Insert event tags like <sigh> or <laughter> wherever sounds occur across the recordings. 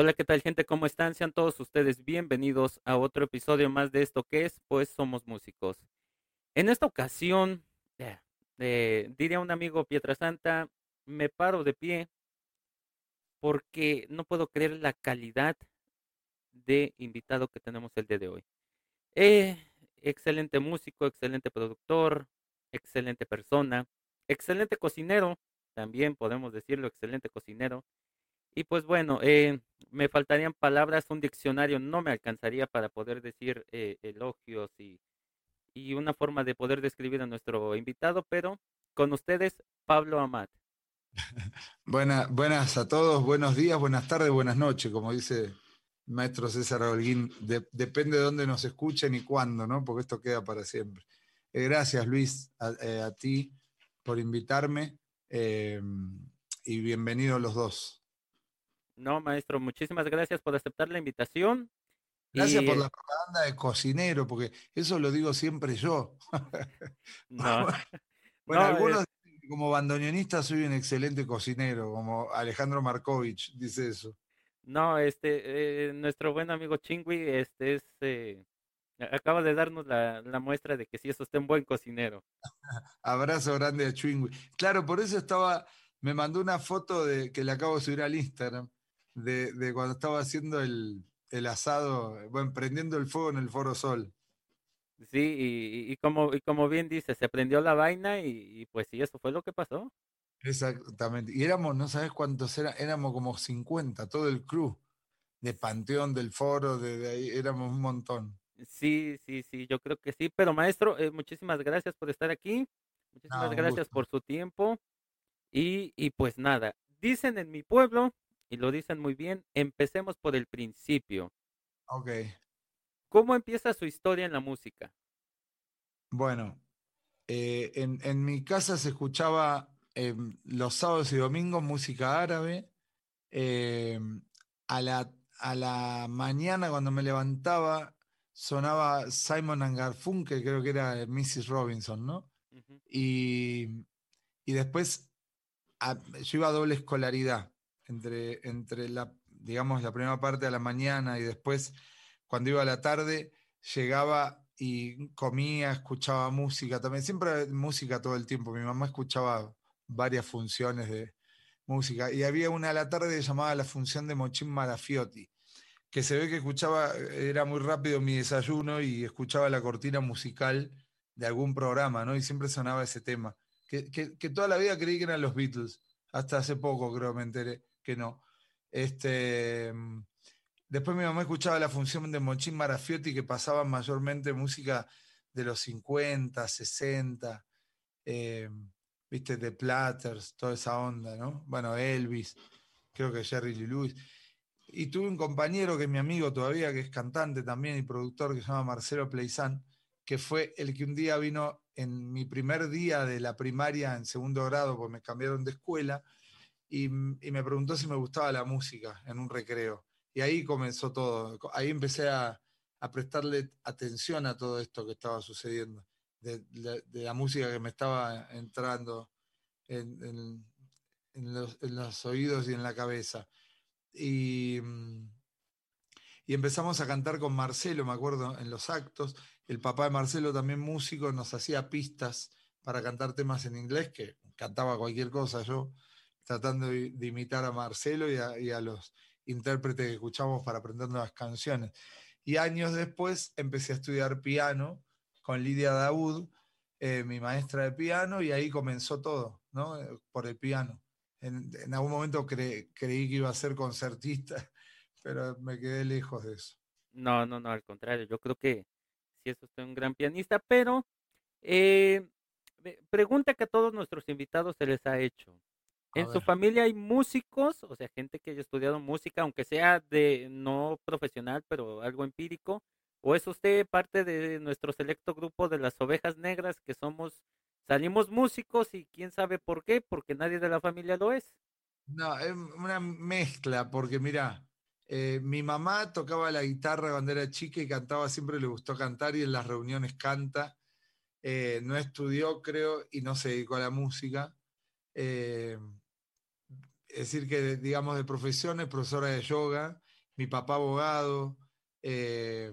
Hola, ¿qué tal gente? ¿Cómo están? Sean todos ustedes bienvenidos a otro episodio más de esto que es, pues somos músicos. En esta ocasión, eh, eh, diría un amigo Pietrasanta, me paro de pie porque no puedo creer la calidad de invitado que tenemos el día de hoy. Eh, excelente músico, excelente productor, excelente persona, excelente cocinero, también podemos decirlo, excelente cocinero. Y pues bueno, eh, me faltarían palabras, un diccionario no me alcanzaría para poder decir eh, elogios y, y una forma de poder describir a nuestro invitado, pero con ustedes, Pablo Amat. <laughs> buenas a todos, buenos días, buenas tardes, buenas noches, como dice maestro César Holguín. depende de dónde nos escuchen y cuándo, ¿no? Porque esto queda para siempre. Eh, gracias, Luis, a, ti por invitarme y bienvenidos los dos. No, maestro, muchísimas gracias por aceptar la invitación. Gracias por la propaganda de cocinero, porque eso lo digo siempre yo. <laughs> No. bueno, <laughs> algunos como bandoneonista soy un excelente cocinero, como Alejandro Markovich dice eso. No, este, eh, nuestro buen amigo Chingui, este es, eh, acaba de darnos la, muestra de que sí es usted un buen cocinero. <laughs> Abrazo grande a Chingui. Claro, por eso estaba, me mandó una foto de que le acabo de subir al Instagram de, cuando estaba haciendo el, asado, bueno, prendiendo el fuego en el Foro Sol. Sí, y, como, y como bien dice, se prendió la vaina y, pues sí, eso fue lo que pasó. Exactamente. Y éramos, no sabes cuántos eran, éramos como 50, todo el crew de Panteón, del Foro, de, ahí, éramos un montón. Sí, sí, sí, yo creo que sí. Pero maestro, eh, muchísimas gracias por estar aquí. Muchísimas gracias por su tiempo. Y, y pues nada, dicen en mi pueblo y lo dicen muy bien. Empecemos por el principio. Ok. ¿Cómo empieza su historia en la música? Bueno, eh, en, mi casa se escuchaba em, los sábados y domingos música árabe. Em, a, la, a la mañana cuando me levantaba sonaba Simon and Garfunkel, creo que era Mrs. Robinson, ¿no? y, y, después yo iba a doble escolaridad entre, entre la, digamos, la primera parte de la mañana y después, cuando iba a la tarde, llegaba y comía, escuchaba música también, siempre música todo el tiempo. Mi mamá escuchaba varias funciones de música y había una a la tarde llamada la función de Mochín Marafiotti, que se ve que escuchaba, era muy rápido mi desayuno y escuchaba la cortina musical de algún programa, ¿no? Y siempre sonaba ese tema, que, que, que toda la vida creí que eran los Beatles, hasta hace poco creo me enteré que no. Este, mm, después mi mamá escuchaba la función de Mochín Marafiotti que pasaba mayormente música de los 50, 60, eh, viste, de Platters, toda esa onda, ¿no? Bueno, Elvis, creo que Jerry Lee Lewis. Y tuve un compañero que es mi amigo todavía, que es cantante también y productor, que se llama Marcelo Pleizán, que fue el que un día vino en mi primer día de la primaria en segundo grado, porque me cambiaron de escuela, y, me preguntó si me gustaba la música en un recreo. Y ahí comenzó todo. Ahí empecé a, prestarle atención a todo esto que estaba sucediendo, de, la música que me estaba entrando en, los, oídos y en la cabeza. Y, y empezamos a cantar con Marcelo, me acuerdo, en los actos. El papá de Marcelo, también músico, nos hacía pistas para cantar temas en inglés, que cantaba cualquier cosa yo tratando de, imitar a Marcelo y a, los intérpretes que escuchamos para aprender nuevas canciones. Y años después empecé a estudiar piano con Lidia Daud, eh, mi maestra de piano, y ahí comenzó todo, ¿no? Por el piano. En, algún momento creí que iba a ser concertista, <laughs> pero me quedé lejos de eso. No, no, no, al contrario, yo creo que sí es usted un gran pianista, pero eh, pregunta que a todos nuestros invitados se les ha hecho. ¿En su familia hay músicos? O sea, gente que haya estudiado música, aunque sea de no profesional, pero algo empírico. ¿O es usted parte de nuestro selecto grupo de las ovejas negras que somos, salimos músicos y quién sabe por qué? Porque nadie de la familia lo es. No, es una mezcla, porque mira, eh, mi mamá tocaba la guitarra cuando era chica y cantaba, siempre le gustó cantar y en las reuniones canta. Eh, no estudió, creo, y no se dedicó a la música. Eh, es decir, que digamos de profesión es profesora de yoga mi papá abogado, eh,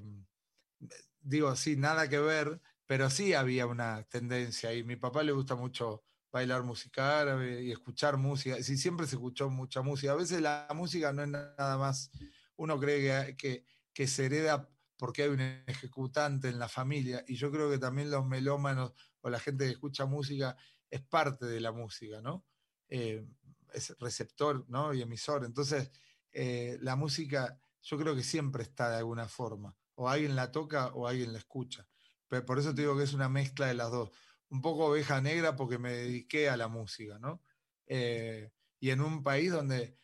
digo, sí, nada que ver, pero sí había una tendencia y mi papá le gusta mucho bailar música árabe y escuchar música. Sí, siempre se escuchó mucha música. A veces la música no es nada más, uno cree que, que, se hereda porque hay un ejecutante en la familia y yo creo que también los melómanos o la gente que escucha música es parte de la música, ¿no? Eh, es receptor ¿no? y emisor. Entonces, eh, la música yo creo que siempre está de alguna forma. O alguien la toca o alguien la escucha. Pero por eso te digo que es una mezcla de las dos. Un poco oveja negra porque me dediqué a la música, ¿no? Eh, y en un país donde,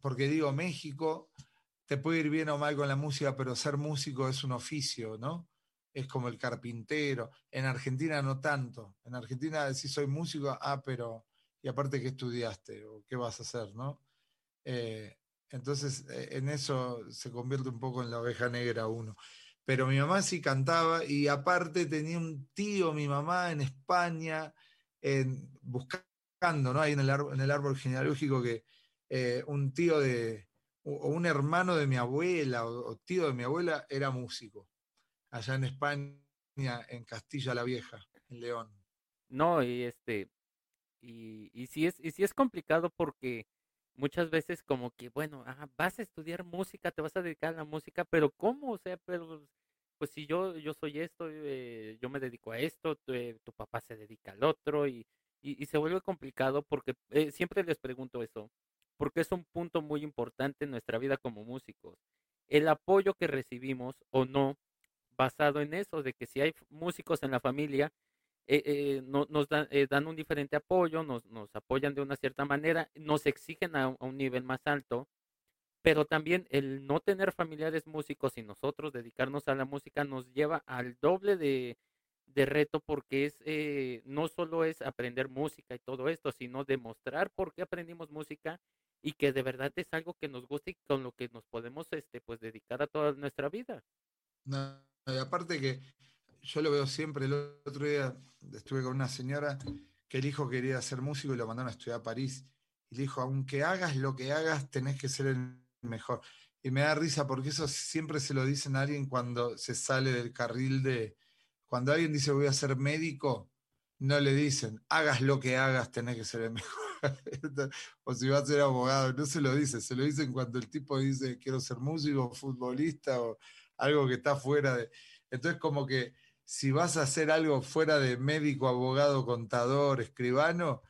porque digo, México, te puede ir bien o mal con la música, pero ser músico es un oficio, ¿no? Es como el carpintero. En Argentina no tanto. En Argentina si soy músico, ah, pero, y aparte, ¿qué estudiaste? ¿O qué vas a hacer, no? Eh, entonces, eh, en eso se convierte un poco en la oveja negra uno. Pero mi mamá sí cantaba y aparte tenía un tío, mi mamá, en España, en, buscando, ¿no? Ahí en el, árbol, en el árbol genealógico que eh, un tío de, o un hermano de mi abuela o, tío de mi abuela era músico, allá en España, en Castilla la Vieja, en León. No, y este, y, y sí es, y sí es complicado porque muchas veces como que, bueno, vas a estudiar música, te vas a dedicar a la música, pero ¿cómo? O sea, pero pues si yo, yo soy esto, eh, yo me dedico a esto, tu, eh, papá se dedica al otro y, y, se vuelve complicado porque eh, siempre les pregunto eso, porque es un punto muy importante en nuestra vida como músicos. El apoyo que recibimos o no, basado en eso, de que si hay músicos en la familia, eh, eh, no, nos dan, eh, dan, un diferente apoyo, nos, nos, apoyan de una cierta manera, nos exigen a, un nivel más alto, pero también el no tener familiares músicos y nosotros dedicarnos a la música nos lleva al doble de, de reto porque es no solo es aprender música y todo esto, sino demostrar por qué aprendimos música y que de verdad es algo que nos gusta y con lo que nos podemos este pues dedicar a toda nuestra vida. No, y aparte que yo lo veo siempre. El otro día estuve con una señora que el hijo quería ser músico y lo mandaron a estudiar a París. Y le dijo, aunque hagas lo que hagas, tenés que ser el mejor. Y me da risa porque eso siempre se lo dicen a alguien cuando se sale del carril de... Cuando alguien dice voy a ser médico, no le dicen, hagas lo que hagas, tenés que ser el mejor. <laughs> o si va a ser abogado, no se lo dice, se lo dicen cuando el tipo dice quiero ser músico, futbolista o algo que está fuera de... Entonces como que si vas a hacer algo fuera de médico, abogado, contador, escribano,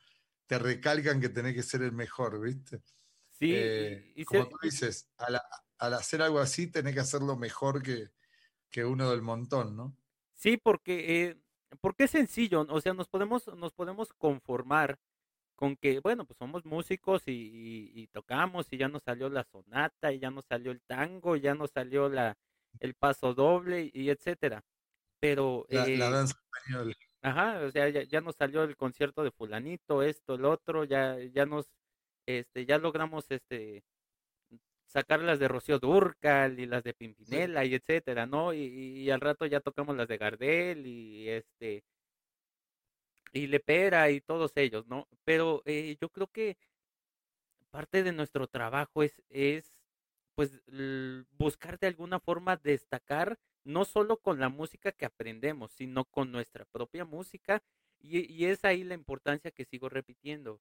te recalcan que tenés que ser el mejor, ¿viste? Sí, eh, y como tú dices, al, hacer algo así tenés que hacerlo mejor que, que uno del montón, ¿no? Sí, porque, eh, porque es sencillo, o sea, nos podemos, nos podemos conformar con que, bueno, pues somos músicos y, y, tocamos y ya nos salió la sonata y ya nos salió el tango, y ya nos salió la, el paso doble y etcétera pero... La, eh, danza española. Ajá, o sea, ya, nos salió el concierto de fulanito, esto, el otro, ya, ya nos, este, ya logramos, este, sacar las de Rocío Durcal y las de Pimpinela y etcétera, ¿no? Y, al rato ya tocamos las de Gardel y este y Lepera y todos ellos, ¿no? Pero eh, yo creo que parte de nuestro trabajo es, es pues buscar de alguna forma destacar no solo con la música que aprendemos, sino con nuestra propia música. Y, es ahí la importancia que sigo repitiendo.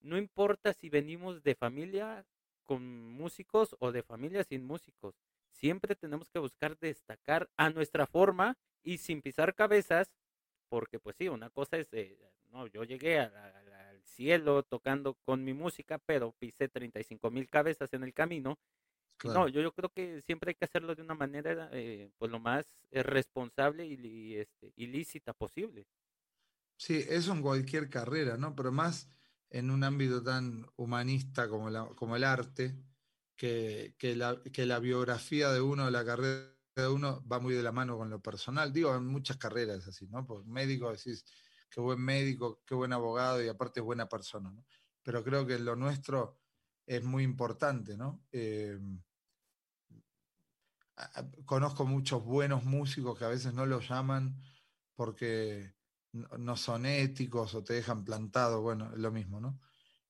No importa si venimos de familia con músicos o de familia sin músicos. Siempre tenemos que buscar destacar a nuestra forma y sin pisar cabezas, porque pues sí, una cosa es, eh, no, yo llegué al cielo tocando con mi música, pero pisé 35 mil cabezas en el camino no, yo, yo creo que siempre hay que hacerlo de una manera eh, pues lo más eh, responsable y, este, ilícita posible. Sí, eso en cualquier carrera, ¿no? Pero más en un ámbito tan humanista como, la, como el arte, que, que, la, que la biografía de uno, la carrera de uno va muy de la mano con lo personal. Digo, en muchas carreras así, ¿no? Por médico decís, qué buen médico, qué buen abogado y aparte es buena persona, ¿no? Pero creo que lo nuestro es muy importante, ¿no? Eh, conozco muchos buenos músicos que a veces no los llaman porque no son éticos o te dejan plantado, bueno, es lo mismo, ¿no?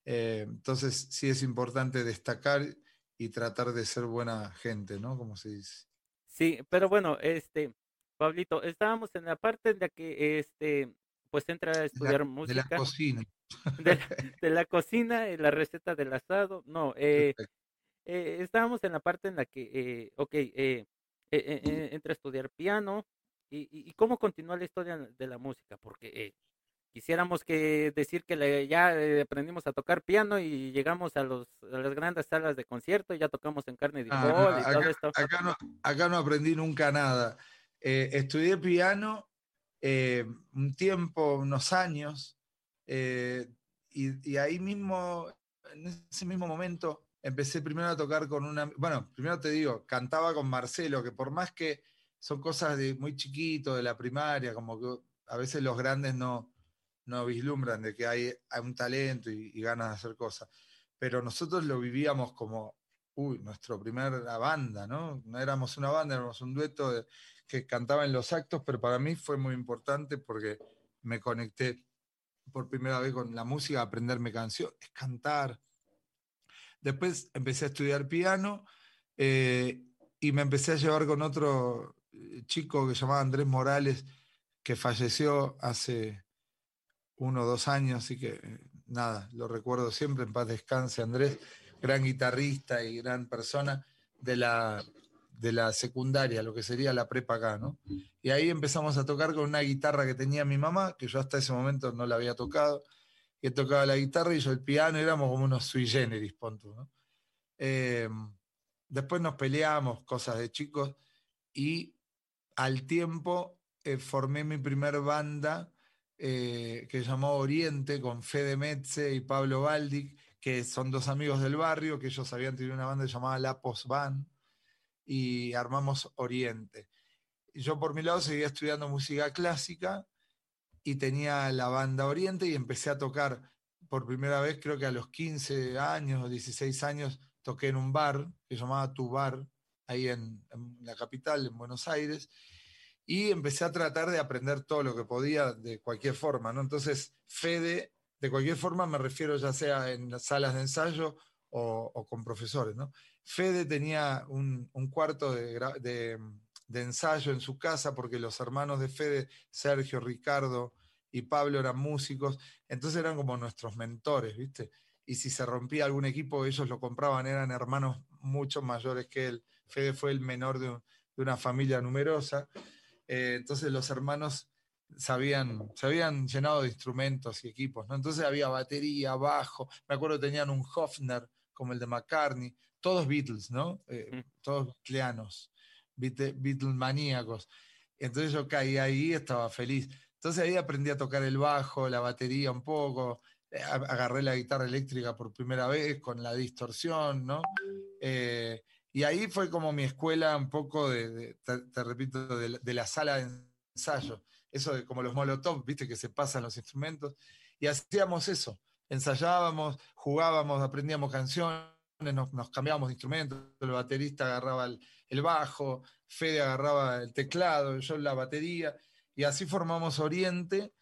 Eh, entonces sí es importante destacar y tratar de ser buena gente, ¿no? Como se dice. Sí, pero bueno, este, Pablito, estábamos en la parte de que, este, pues entra a estudiar música. <laughs> De la cocina. De, la cocina, la receta del asado. No, eh, eh, estábamos en la parte en la que, eh, ok, eh, entra a estudiar piano. Y, y, cómo continúa la historia de la música? Porque quisiéramos que decir que ya aprendimos a tocar piano y llegamos a, los, a las grandes salas de concierto y ya tocamos en carne de ah, y todo esto. Acá no, acá no aprendí nunca nada. estudié piano un tiempo, unos años, y, y, ahí mismo, en ese mismo momento, empecé primero a tocar con una, bueno, primero te digo, cantaba con Marcelo, que por más que son cosas de muy chiquito, de la primaria, como que a veces los grandes no, no vislumbran de que hay, hay un talento y, ganas de hacer cosas, pero nosotros lo vivíamos como, uy, nuestra primera banda, ¿no? No éramos una banda, éramos un dueto que cantaba en los actos, pero para mí fue muy importante porque me conecté por primera vez con la música, aprenderme canciones, cantar, Después empecé a estudiar piano eh, y me empecé a llevar con otro eh, chico que se llamaba Andrés Morales, que falleció hace uno o dos años, así que eh, nada, lo recuerdo siempre, en paz descanse Andrés, gran guitarrista y gran persona de la, de la secundaria, lo que sería la prepa acá, ¿no? Y ahí empezamos a tocar con una guitarra que tenía mi mamá, que yo hasta ese momento no la había tocado, que tocaba la guitarra y yo el piano, éramos como unos sui generis, ¿no? Eh, después nos peleamos, cosas de chicos, y al tiempo eh, formé mi primer banda eh, que llamó Oriente con Fede Metze y Pablo Baldic, que son dos amigos del barrio, que ellos habían tenido una banda llamada La Post Band, y armamos Oriente. Yo por mi lado seguía estudiando música clásica y tenía la banda Oriente y empecé a tocar por primera vez, creo que a los 15 años o 16 años, toqué en un bar que se llamaba Tu Bar, ahí en, la capital, en Buenos Aires, y empecé a tratar de aprender todo lo que podía de cualquier forma, ¿no? Entonces, Fede, de cualquier forma me refiero ya sea en las salas de ensayo o, con profesores, ¿no? Fede tenía un, cuarto de de ensayo en su casa, porque los hermanos de Fede, Sergio, Ricardo y Pablo eran músicos, entonces eran como nuestros mentores, ¿viste? Y si se rompía algún equipo, ellos lo compraban, eran hermanos mucho mayores que él. Fede fue el menor de, una familia numerosa, eh, entonces los hermanos sabían, se habían llenado de instrumentos y equipos, ¿no? Entonces había batería, bajo, me acuerdo que tenían un Hofner como el de McCartney, todos Beatles, ¿no? Eh, todos Beatlemaníacos. Entonces yo caí ahí estaba feliz. Entonces ahí aprendí a tocar el bajo, la batería un poco, eh, agarré la guitarra eléctrica por primera vez con la distorsión, ¿no? Eh, y ahí fue como mi escuela un poco de, te, repito, de, la sala de ensayo. Eso de como los molotov, viste, que se pasan los instrumentos. Y hacíamos eso. Ensayábamos, jugábamos, aprendíamos canciones, nos, nos cambiábamos de instrumentos. El baterista agarraba el, bajo, Fede agarraba el teclado, yo la batería, y así formamos Oriente.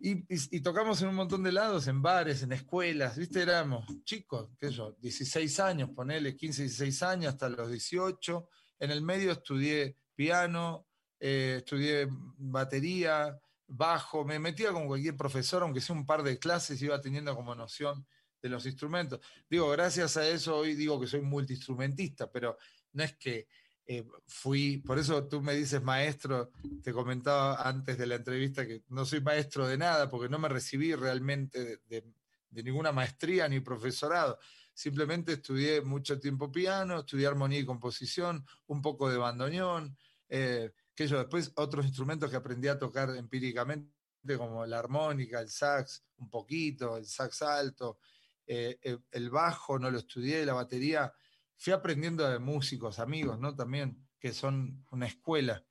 Y, tocamos en un montón de lados, en bares, en escuelas, ¿viste? Éramos chicos, qué yo, 16 años, ponele 15, 16 años, hasta los 18. En el medio estudié piano, eh, estudié batería, bajo, me metía con cualquier profesor, aunque sea un par de clases, iba teniendo como noción de los instrumentos. Digo, gracias a eso hoy digo que soy multiinstrumentista, pero no es que eh, fui, por eso tú me dices maestro, te comentaba antes de la entrevista que no soy maestro de nada, porque no me recibí realmente de, ninguna maestría ni profesorado. Simplemente estudié mucho tiempo piano, estudié armonía y composición, un poco de bandoneón, eh, que yo después otros instrumentos que aprendí a tocar empíricamente, como la armónica, el sax, un poquito, el sax alto, eh, el bajo no lo estudié, la batería fui aprendiendo de músicos, amigos, ¿no? También, que son una escuela.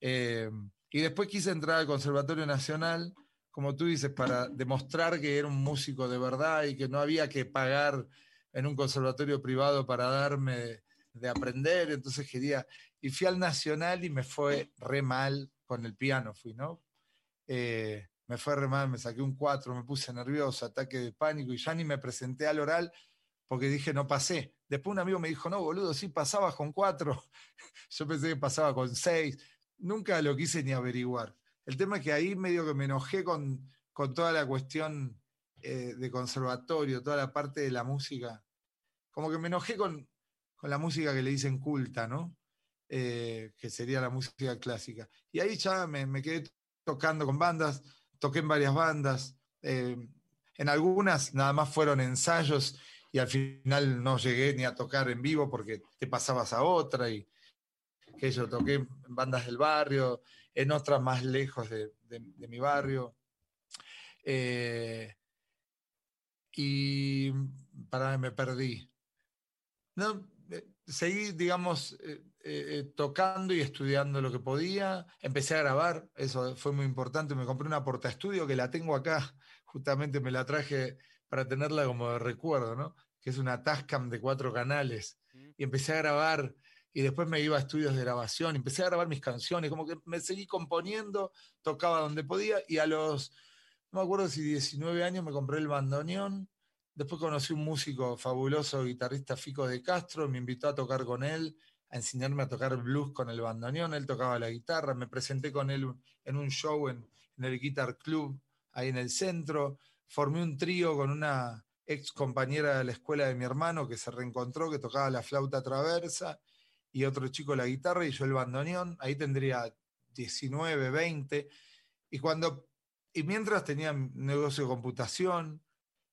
Eh, y después quise entrar al Conservatorio Nacional, como tú dices, para demostrar que era un músico de verdad y que no había que pagar en un conservatorio privado para darme de, aprender. Entonces quería, y fui al Nacional y me fue re mal con el piano, fui, ¿no? Eh, me fue re mal, me saqué un 4, me puse nervioso, ataque de pánico y ya ni me presenté al oral porque dije no pasé. Después un amigo me dijo, no, boludo, sí pasabas con cuatro. <laughs> Yo pensé que pasaba con seis. Nunca lo quise ni averiguar. El tema es que ahí medio que me enojé con, con toda la cuestión eh, de conservatorio, toda la parte de la música. Como que me enojé con, con la música que le dicen culta, ¿no? Eh, que sería la música clásica. Y ahí ya me, me quedé tocando con bandas, toqué en varias bandas. Eh, en algunas nada más fueron ensayos y al final no llegué ni a tocar en vivo porque te pasabas a otra y que yo toqué en bandas del barrio, en otras más lejos de, mi barrio. Eh, y para me perdí. No, eh, seguí, digamos, tocando y estudiando lo que podía. Empecé a grabar, eso fue muy importante. Me compré una porta estudio que la tengo acá, justamente me la traje para tenerla como de recuerdo, ¿no? Que es una Tascam de cuatro canales. Y empecé a grabar y después me iba a estudios de grabación, empecé a grabar mis canciones, como que me seguí componiendo, tocaba donde podía y a los, no me acuerdo si 19 años me compré el bandoneón, después conocí un músico fabuloso, guitarrista Fico de Castro, me invitó a tocar con él, a enseñarme a tocar blues con el bandoneón, él tocaba la guitarra, me presenté con él en un show en, el Guitar Club, ahí en el centro, formé un trío con una ex compañera de la escuela de mi hermano que se reencontró, que tocaba la flauta traversa, y otro chico la guitarra y yo el bandoneón, ahí tendría 19, 20, y cuando, y mientras tenía negocio de computación,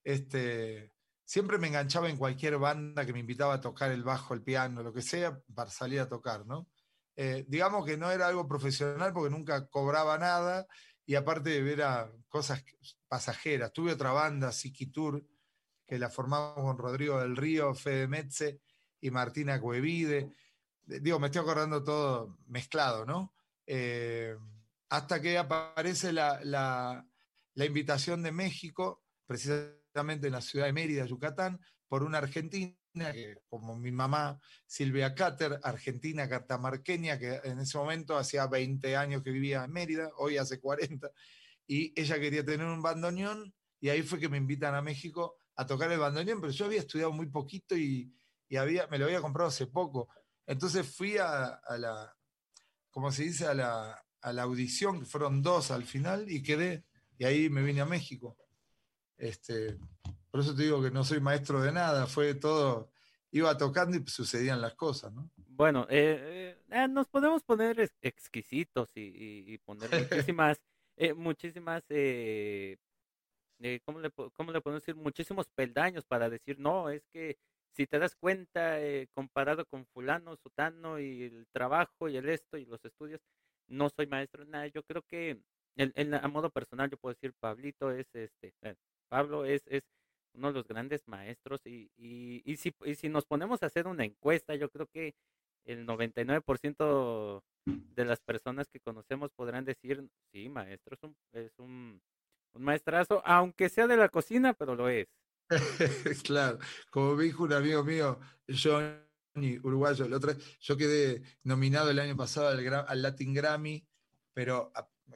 este, siempre me enganchaba en cualquier banda que me invitaba a tocar el bajo, el piano, lo que sea, para salir a tocar, ¿no? Eh, digamos que no era algo profesional porque nunca cobraba nada y aparte de ver a cosas pasajeras. Tuve otra banda, Tour que la formamos con Rodrigo del Río, Fede Metze y Martina Cuevide. Digo, me estoy acordando todo mezclado, ¿no? Eh, hasta que aparece la, la, invitación de México, precisamente en la ciudad de Mérida, Yucatán, por una argentina, que, como mi mamá, Silvia Cater, argentina catamarqueña, que en ese momento hacía 20 años que vivía en Mérida, hoy hace 40, y ella quería tener un bandoneón, y ahí fue que me invitan a México a tocar el bandoneón, pero yo había estudiado muy poquito y, había, me lo había comprado hace poco. Entonces fui a, la, como se dice, a la, a la, audición, que fueron dos al final, y quedé, y ahí me vine a México. Este, por eso te digo que no soy maestro de nada, fue todo, iba tocando y sucedían las cosas, ¿no? Bueno, eh, eh, eh, nos podemos poner exquisitos y, poner muchísimas, <laughs> muchísimas eh, ¿cómo, le, ¿cómo le podemos decir? Muchísimos peldaños para decir, no, es que si te das cuenta, eh, comparado con fulano, sutano y el trabajo y el esto y los estudios, no soy maestro en nada. Yo creo que el, a modo personal yo puedo decir, Pablito es este, eh, Pablo es, es uno de los grandes maestros y, y, si, nos ponemos a hacer una encuesta, yo creo que el 99% de las personas que conocemos podrán decir, sí, maestro es un, es un maestrazo, aunque sea de la cocina, pero lo es. <laughs> claro, como dijo un amigo mío, Johnny, uruguayo, el otro, yo quedé nominado el año pasado al, Latin Grammy, pero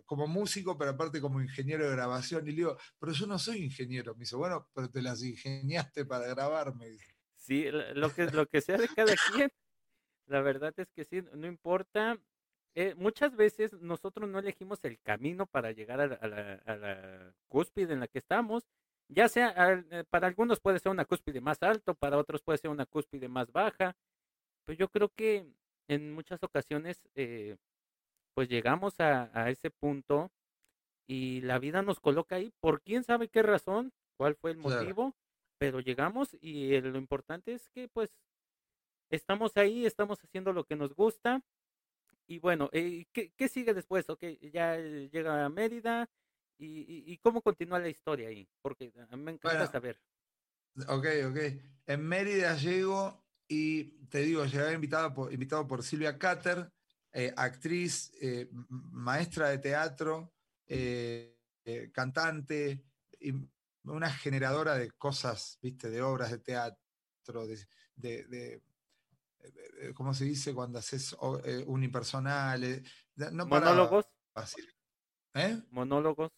como músico, pero aparte como ingeniero de grabación. Y le digo, pero yo no soy ingeniero. Me dice, bueno, pero te las ingeniaste para grabarme. Sí, lo que, lo que sea de cada quien. La verdad es que sí, no importa eh, muchas veces nosotros no elegimos el camino para llegar a la, cúspide en la que estamos, ya sea eh, para algunos puede ser una cúspide más alto, para otros puede ser una cúspide más baja, pero yo creo que en muchas ocasiones eh, pues llegamos a, ese punto y la vida nos coloca ahí por quién sabe qué razón, cuál fue el motivo, pero llegamos y lo importante es que pues estamos ahí, estamos haciendo lo que nos gusta y bueno, eh, ¿qué, sigue después? Ok, ya llega a Mérida. ¿Y, cómo continúa la historia ahí? Porque a mí me encanta saber. Ok, ok. En Mérida llego y te digo, llegué invitado por, invitado por Silvia Cater, eh, actriz, eh, maestra de teatro, cantante, y una generadora de cosas, viste, de obras de teatro, de eh, eh, ¿cómo se dice cuando haces eh, unipersonales? ¿Monólogos? ¿Monólogos?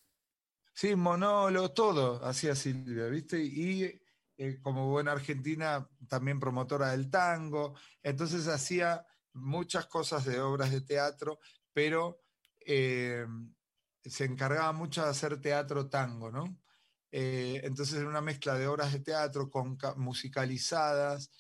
Sí, monólogos, todo hacía Silvia, ¿viste? Y eh, como buena argentina, también promotora del tango. Entonces hacía muchas cosas de obras de teatro, pero eh, se encargaba mucho de hacer teatro tango, ¿no? Eh, entonces era una mezcla de obras de teatro con, musicalizadas,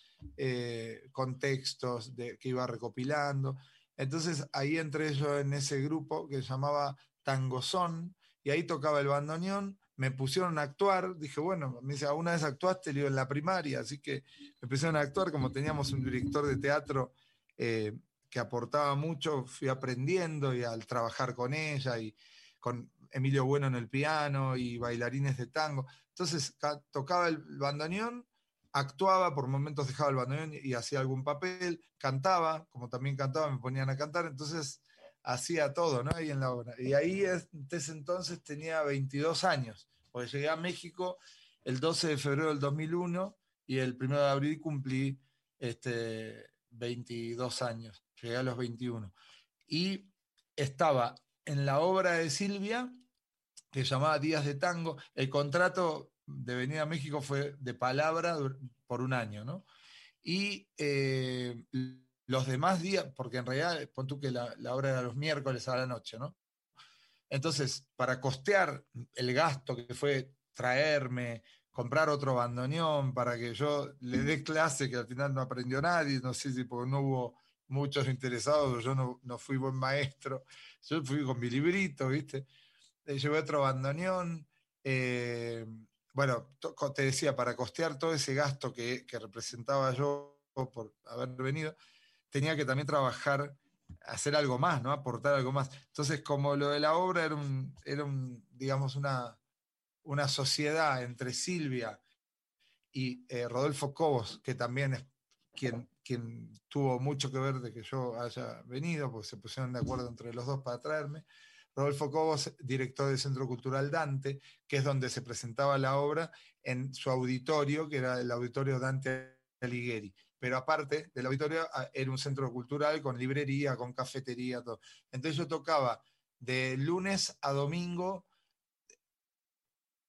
con textos que iba recopilando. Entonces ahí entré yo en ese grupo que se llamaba Tangozón, y ahí tocaba el bandoneón, me pusieron a actuar, dije, bueno, me dice, ¿alguna vez actuaste? Le en la primaria, así que me pusieron a actuar, como teníamos un director de teatro eh, que aportaba mucho, fui aprendiendo y al trabajar con ella y con Emilio Bueno en el piano y bailarines de tango. Entonces tocaba el bandoneón, actuaba, por momentos dejaba el bandoneón y hacía algún papel, cantaba, como también cantaba, me ponían a cantar, entonces hacía todo, ¿no? Ahí en la obra. Y ahí desde entonces tenía 22 años, porque llegué a México el 12 de febrero del 2001 y el 1 de abril cumplí este, 22 años, llegué a los 21. Y estaba en la obra de Silvia, que llamaba Días de Tango. El contrato de venir a México fue de palabra por un año, ¿no? Y eh, los demás días, porque en realidad, pon tú que la, obra era los miércoles a la noche, ¿no? Entonces, para costear el gasto que fue traerme, comprar otro bandoneón, para que yo le dé clase, que al final no aprendió nadie, no sé si porque no hubo muchos interesados, yo no, no fui buen maestro, yo fui con mi librito, ¿viste? Eh, llevé otro bandoneón. Eh, bueno, te decía, para costear todo ese gasto que, que representaba yo por haber venido, tenía que también trabajar, hacer algo más, ¿no? Aportar algo más. Entonces, como lo de la obra era un, era un digamos, una, una sociedad entre Silvia y eh, Rodolfo Cobos, que también es quien, quien tuvo mucho que ver de que yo haya venido, porque se pusieron de acuerdo entre los dos para traerme. Rodolfo Cobos, director del Centro Cultural Dante, que es donde se presentaba la obra en su auditorio, que era el auditorio Dante Alighieri pero aparte del auditorio ah, era un centro cultural con librería, con cafetería, todo. Entonces yo tocaba de lunes a domingo,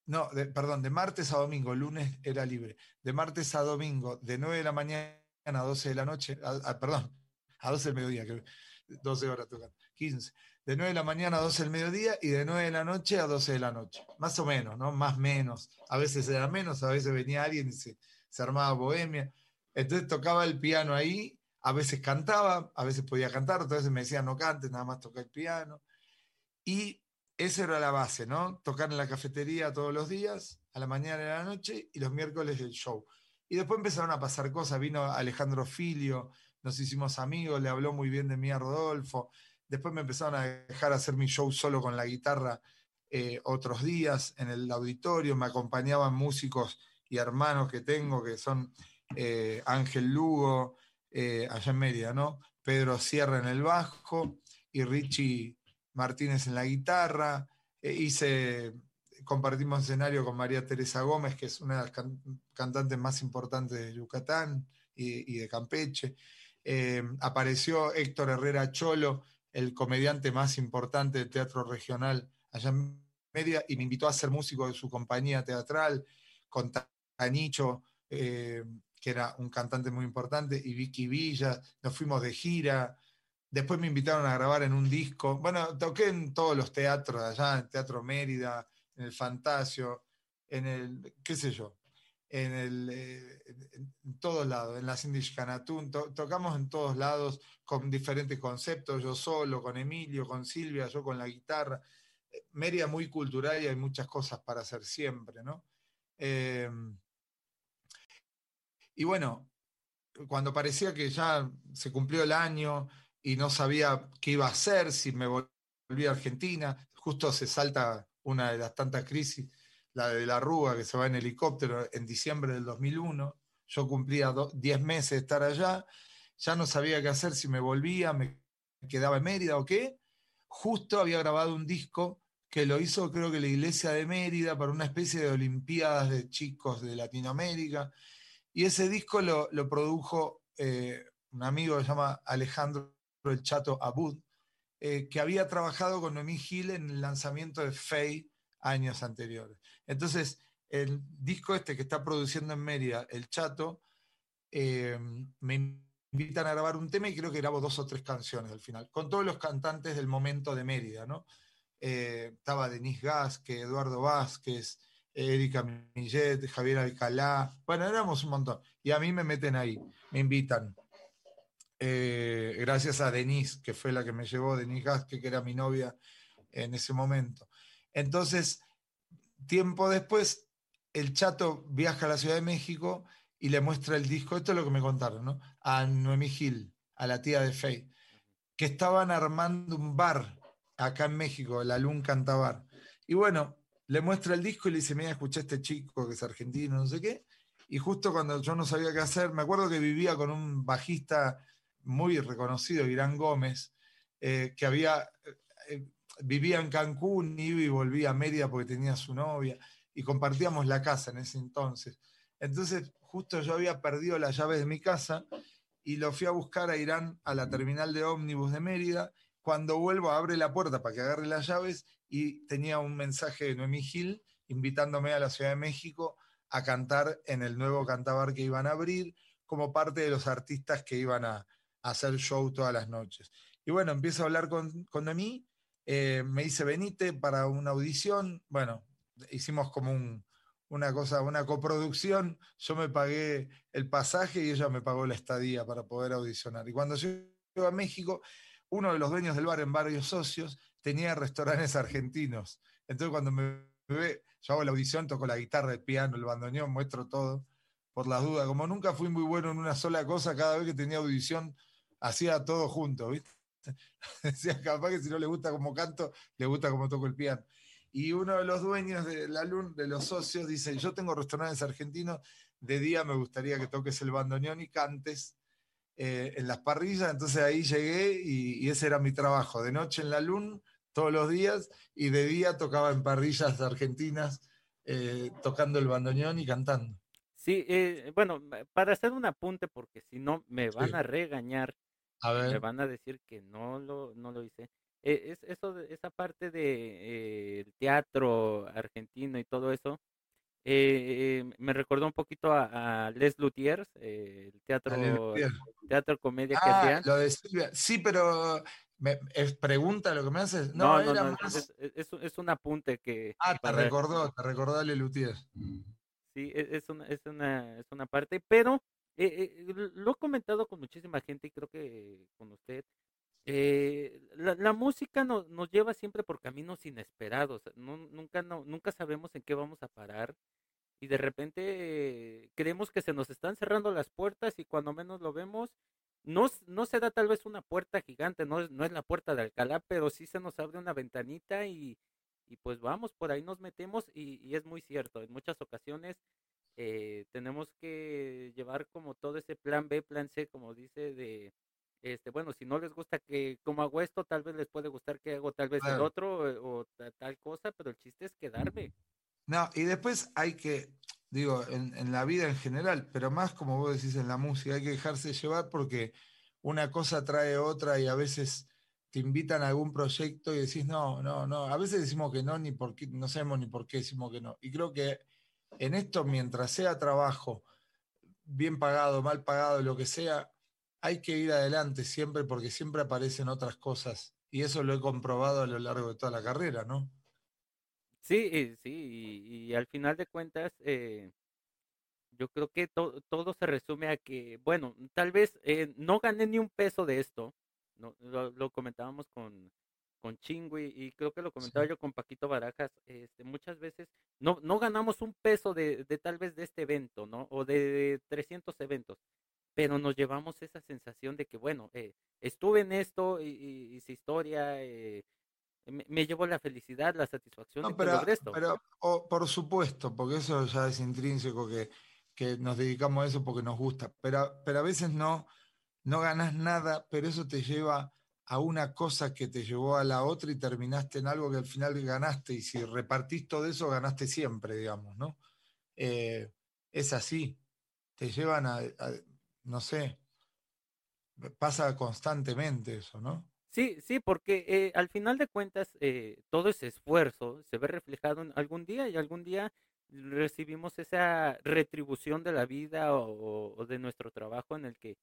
no, perdón, de martes a domingo, lunes era libre, de martes a domingo, de 9 de la mañana a 12 de la noche, perdón, a 12 del mediodía, 12 horas tocando, 15. De 9 de la mañana a 12 del mediodía y de 9 de la noche a 12 de la noche. Más o menos, ¿no? Más menos. A veces era menos, a veces venía alguien y se, se armaba bohemia. Entonces tocaba el piano ahí, a veces cantaba, a veces podía cantar, otras veces me decía no cantes, nada más toca el piano. Y esa era la base, ¿no? Tocar en la cafetería todos los días, a la mañana y a la noche, y los miércoles el show. Y después empezaron a pasar cosas, vino Alejandro Filio, nos hicimos amigos, le habló muy bien de mí a Rodolfo. Después me empezaron a dejar hacer mi show solo con la guitarra eh, otros días en el auditorio, me acompañaban músicos y hermanos que tengo que son eh, Ángel Lugo, eh, allá en Mérida, ¿no? Pedro Sierra en el bajo y Richie Martínez en la guitarra. Eh, hice, compartimos escenario con María Teresa Gómez, que es una de las cantantes más importantes de Yucatán y, de Campeche. apareció Héctor Herrera Cholo, el comediante más importante del teatro regional allá en Mérida, y me invitó a ser músico de su compañía teatral, con Tanicho, que era un cantante muy importante, y Vicky Villa, nos fuimos de gira, después me invitaron a grabar en un disco, bueno, toqué en todos los teatros allá, en Teatro Mérida, en el Fantasio, en el, qué sé yo, en, el, eh, en todos lados, en la Sindish Canatún, tocamos en todos lados con diferentes conceptos, yo solo, con Emilio, con Silvia, yo con la guitarra. Mérida muy cultural y hay muchas cosas para hacer siempre, ¿no? Eh, y bueno, cuando parecía que ya se cumplió el año y no sabía qué iba a hacer, si me volví a Argentina, justo se salta una de las tantas crisis, la de la Rúa, que se va en helicóptero en diciembre del 2001. Yo cumplía 10 meses de estar allá, ya no sabía qué hacer, si me volvía, me quedaba en Mérida o qué. Justo había grabado un disco que lo hizo creo que la iglesia de Mérida para una especie de Olimpiadas de chicos de Latinoamérica. Y ese disco lo, produjo eh, un amigo que se llama Alejandro el Chato Abud, eh, que había trabajado con Noemí Gil en el lanzamiento de Fey años anteriores. Entonces, el disco este que está produciendo en Mérida, El Chato, eh, me invitan a grabar un tema y creo que grabo dos o tres canciones al final, con todos los cantantes del momento de Mérida, ¿no? Eh, estaba Denise Gasque, Eduardo Vázquez, Erika Millet, Javier Alcalá, bueno, éramos un montón. Y a mí me meten ahí, me invitan. Eh, gracias a Denise, que fue la que me llevó, Denise Gasque, que era mi novia en ese momento. Entonces, tiempo después, el chato viaja a la Ciudad de México y le muestra el disco, esto es lo que me contaron, ¿no? A Noemí Gil, a la tía de Faye, que estaban armando un bar acá en México, la Lun Cantabar. Y bueno, le muestra el disco y le dice, mira, escuché a este chico que es argentino, no sé qué. Y justo cuando yo no sabía qué hacer, me acuerdo que vivía con un bajista muy reconocido, Irán Gómez, eh, que había, eh, vivía en Cancún, y volvía a Mérida porque tenía su novia, y compartíamos la casa en ese entonces. Entonces, justo yo había perdido las llaves de mi casa y lo fui a buscar a Irán a la terminal de ómnibus de Mérida. Cuando vuelvo, abre la puerta para que agarre las llaves y tenía un mensaje de Noemí Gil invitándome a la Ciudad de México a cantar en el nuevo cantabar que iban a abrir como parte de los artistas que iban a, hacer show todas las noches. Y bueno, empiezo a hablar con, con Noemí, eh, me dice, venite para una audición, bueno, hicimos como una cosa, una coproducción, yo me pagué el pasaje y ella me pagó la estadía para poder audicionar. Y cuando llego a México, uno de los dueños del bar en Barrios Socios tenía restaurantes argentinos. Entonces cuando me ve, yo hago la audición, toco la guitarra, el piano, el bandoneón, muestro todo, por las dudas. Como nunca fui muy bueno en una sola cosa, cada vez que tenía audición hacía todo junto, ¿viste? <laughs> Decía, capaz que si no le gusta como canto, le gusta como toco el piano. Y uno de los dueños de la de los socios, dice, yo tengo restaurantes argentinos, de día me gustaría que toques el bandoneón y cantes eh, en las parrillas, entonces ahí llegué y, ese era mi trabajo, de noche en la luna todos los días y de día tocaba en parrillas argentinas eh, tocando el bandoneón y cantando. Sí, eh, bueno, para hacer un apunte, porque si no me van a regañar, me van a decir que no lo, no lo hice. E, es, eso, esa parte de eh, teatro argentino y todo eso, eh, me recordó un poquito a, Les Luthiers, el teatro, teatro comedia que ah, hacían. Lo de Silvia. Sí, pero me, es pregunta lo que me haces. No, no, no, es, es, un apunte que. Ah, te recordó, te recordó a Les Luthiers. Sí, e, es una, es una, es una parte, pero eh, eh, lo he comentado con muchísima gente y creo que con usted. Eh, la, música nos lleva siempre por caminos inesperados. nunca, no, nunca sabemos en qué vamos a parar y de repente creemos que se nos están cerrando las puertas y cuando menos lo vemos, no, no se da tal vez una puerta gigante, no es, no es la puerta de Alcalá, pero sí se nos abre una ventanita y, y pues vamos, por ahí nos metemos y, y es muy cierto, en muchas ocasiones eh, tenemos que llevar como todo ese plan B, plan C, como dice, de, este, bueno, si no les gusta que como hago esto, tal vez les puede gustar que hago tal vez el otro eh, o, tal cosa, pero el chiste es quedarme. No, y después hay que, digo, en, en, la vida en general, pero más como vos decís en la música, hay que dejarse llevar porque una cosa trae otra y a veces te invitan a algún proyecto y decís, no, no, no, a veces decimos que no, ni por qué, no sabemos ni por qué decimos que no. Y creo que en esto, mientras sea trabajo, bien pagado, mal pagado, lo que sea, hay que ir adelante siempre porque siempre aparecen otras cosas. Y eso lo he comprobado a lo largo de toda la carrera, ¿no? Sí, sí, y, al final de cuentas, eh, yo creo que todo se resume a que, bueno, tal vez eh, no gané ni un peso de esto, no, lo comentábamos con, con Chingui y creo que lo comentaba yo con Paquito Barajas, este, muchas veces no, no ganamos un peso de, de, tal vez de este evento, ¿no? O de 300 eventos, pero nos llevamos esa sensación de que, bueno, eh, estuve en esto y, y hice historia, eh, me, llevó la felicidad, la satisfacción de pero, esto. Pero, por supuesto, porque eso ya es intrínseco que, que nos dedicamos a eso porque nos gusta, pero, pero a veces no, no ganas nada, pero eso te lleva a una cosa que te llevó a la otra y terminaste en algo que al final ganaste y si repartís todo eso ganaste siempre, digamos, ¿no? Eh, es así, te llevan a, no sé, pasa constantemente eso, ¿no? Sí, sí, porque eh, al final de cuentas eh, todo ese esfuerzo se ve reflejado en algún día y algún día recibimos esa retribución de la vida o, de nuestro trabajo en el que,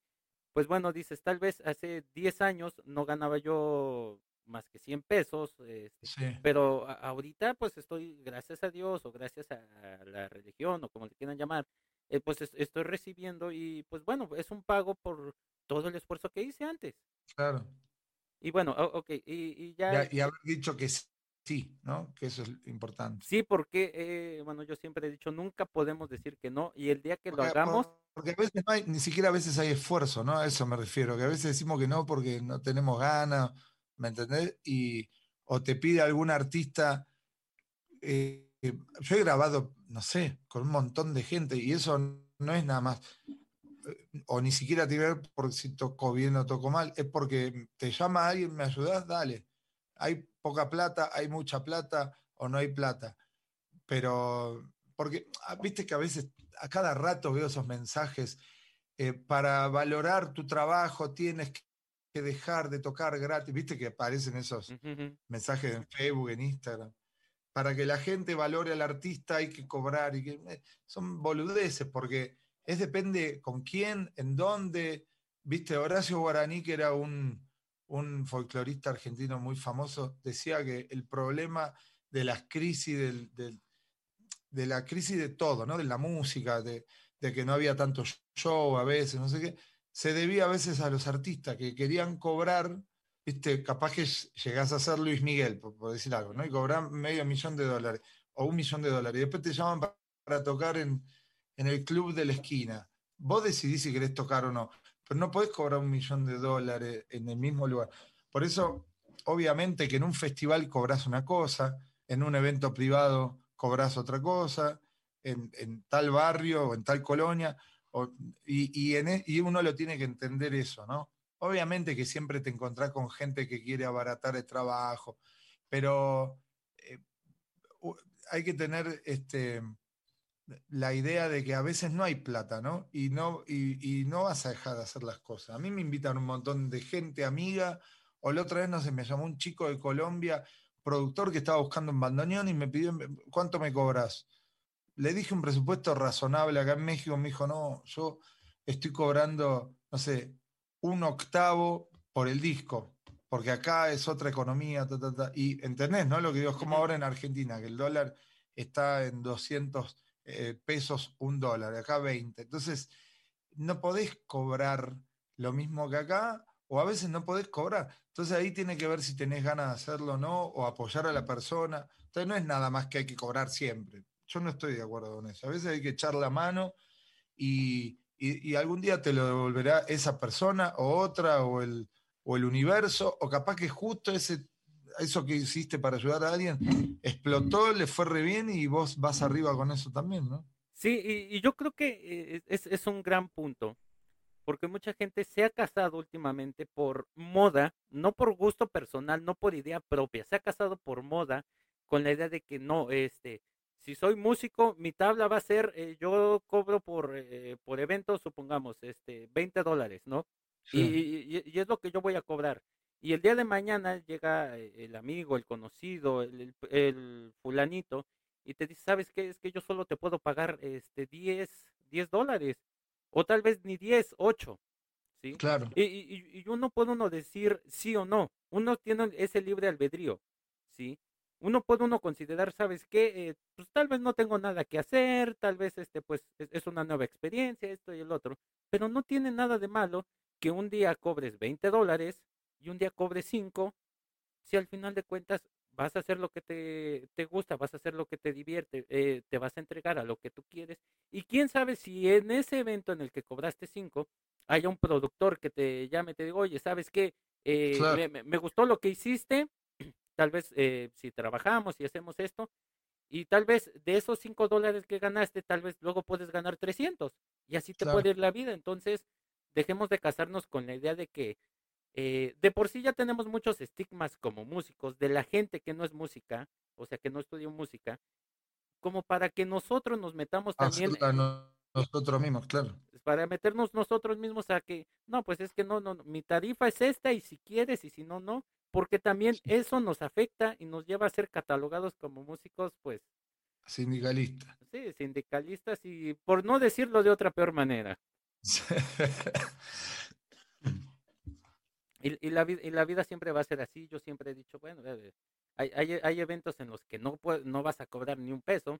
pues bueno, dices, tal vez hace 10 años no ganaba yo más que 100 pesos, este, pero ahorita pues estoy, gracias a Dios o gracias a la religión o como le quieran llamar, eh, pues estoy recibiendo y pues bueno, es un pago por todo el esfuerzo que hice antes. Claro. Y bueno, ok, y, ya... Y, haber dicho que sí, ¿no? Que eso es importante. Sí, porque, eh, bueno, yo siempre he dicho, nunca podemos decir que no, y el día que lo hagamos... Porque a veces no hay, ni siquiera a veces hay esfuerzo, ¿no? A eso me refiero, que a veces decimos que no porque no tenemos ganas, ¿me entendés? Y, o te pide algún artista... Eh, yo he grabado, no sé, con un montón de gente y eso no es nada más, eh, o ni siquiera que ver por si tocó bien o tocó mal, es porque te llama alguien, me ayudas, dale. Hay poca plata, hay mucha plata o no hay plata. Pero, porque, ah, viste que a veces, a cada rato veo esos mensajes, eh, para valorar tu trabajo tienes que dejar de tocar gratis, viste que aparecen esos mensajes en Facebook, en Instagram para que la gente valore al artista hay que cobrar. Y que, eh, son boludeces, porque es depende con quién, en dónde. Viste, Horacio Guaraní, que era un, un folclorista argentino muy famoso, decía que el problema de las crisis de la crisis de todo, ¿no? De la música, de, que no había tanto show a veces, no sé qué, se debía a veces a los artistas que querían cobrar viste, capaz que llegás a ser Luis Miguel, por, decir algo, ¿no? Y cobrar medio millón de dólares o un millón de dólares. Y después te llaman para, tocar en, el club de la esquina. Vos decidís si querés tocar o no, pero no podés cobrar un millón de dólares en el mismo lugar. Por eso, obviamente que en un festival cobras una cosa, en un evento privado cobras otra cosa, en, tal barrio o en tal colonia, y, e, y uno lo tiene que entender eso, ¿no? Obviamente que siempre te encontrás con gente que quiere abaratar el trabajo, pero eh, hay que tener este, la idea de que a veces no hay plata, ¿no? Y, no y, no vas a dejar de hacer las cosas. A mí me invitan un montón de gente amiga, o la otra vez, no sé, me llamó un chico de Colombia, productor que estaba buscando un bandoneón y me pidió, ¿cuánto me cobras? Le dije un presupuesto razonable acá en México, me dijo, no, yo estoy cobrando, no sé, un octavo por el disco, porque acá es otra economía, y entendés, ¿no? Lo que digo es como ahora en Argentina, que el dólar está en 200 eh, pesos un dólar, acá 20. Entonces, no podés cobrar lo mismo que acá, o a veces no podés cobrar. Entonces ahí tiene que ver si tenés ganas de hacerlo o no, o apoyar a la persona. Entonces no es nada más que hay que cobrar siempre. Yo no estoy de acuerdo con eso. A veces hay que echar la mano y, y, algún día te lo devolverá esa persona o otra o el, o el universo, o capaz que justo ese, eso que hiciste para ayudar a alguien explotó, le fue re bien y vos vas arriba con eso también, ¿no? Sí, y, yo creo que eh, es, es, un gran punto, porque mucha gente se ha casado últimamente por moda, no por gusto personal, no por idea propia, se ha casado por moda con la idea de que no, este, si soy músico, mi tabla va a ser, eh, yo cobro por, eh, por evento, supongamos, este, 20 dólares, ¿no? Y, es lo que yo voy a cobrar. Y el día de mañana llega eh, el amigo, el conocido, el, fulanito, y te dice, ¿sabes qué? Es que yo solo te puedo pagar este 10, 10 dólares, o tal vez ni 10, 8, ¿sí? Claro. Y, y, y uno puede uno decir sí o no, uno tiene ese libre albedrío, ¿sí? uno puede uno considerar, ¿sabes qué? Eh, pues tal vez no tengo nada que hacer, tal vez este pues es, una nueva experiencia, esto y el otro, pero no tiene nada de malo que un día cobres 20 dólares y un día cobres 5, si al final de cuentas vas a hacer lo que te, te gusta, vas a hacer lo que te divierte, eh, te vas a entregar a lo que tú quieres, y quién sabe si en ese evento en el que cobraste 5, haya un productor que te llame y te diga, oye, ¿sabes qué? Eh, me, me gustó lo que hiciste, <clears throat> tal vez eh, si trabajamos y hacemos esto, y tal vez de esos 5 dólares que ganaste, tal vez luego puedes ganar 300 y así te puede ir la vida. Entonces, dejemos de casarnos con la idea de que eh, de por sí ya tenemos muchos estigmas como músicos de la gente que no es música, o sea, que no estudió música, como para que nosotros nos metamos también. nosotros mismos, claro. Para meternos nosotros mismos a que, no, pues es que no, no, mi tarifa es esta y si quieres y si no, no porque también eso nos afecta y nos lleva a ser catalogados como músicos, pues, sindicalista. Sí, sindicalistas y por no decirlo de otra peor manera. <laughs> y, la, y la vida siempre va a ser así. Yo siempre he dicho, bueno, hay, hay, hay eventos en los que no, no vas a cobrar ni un peso.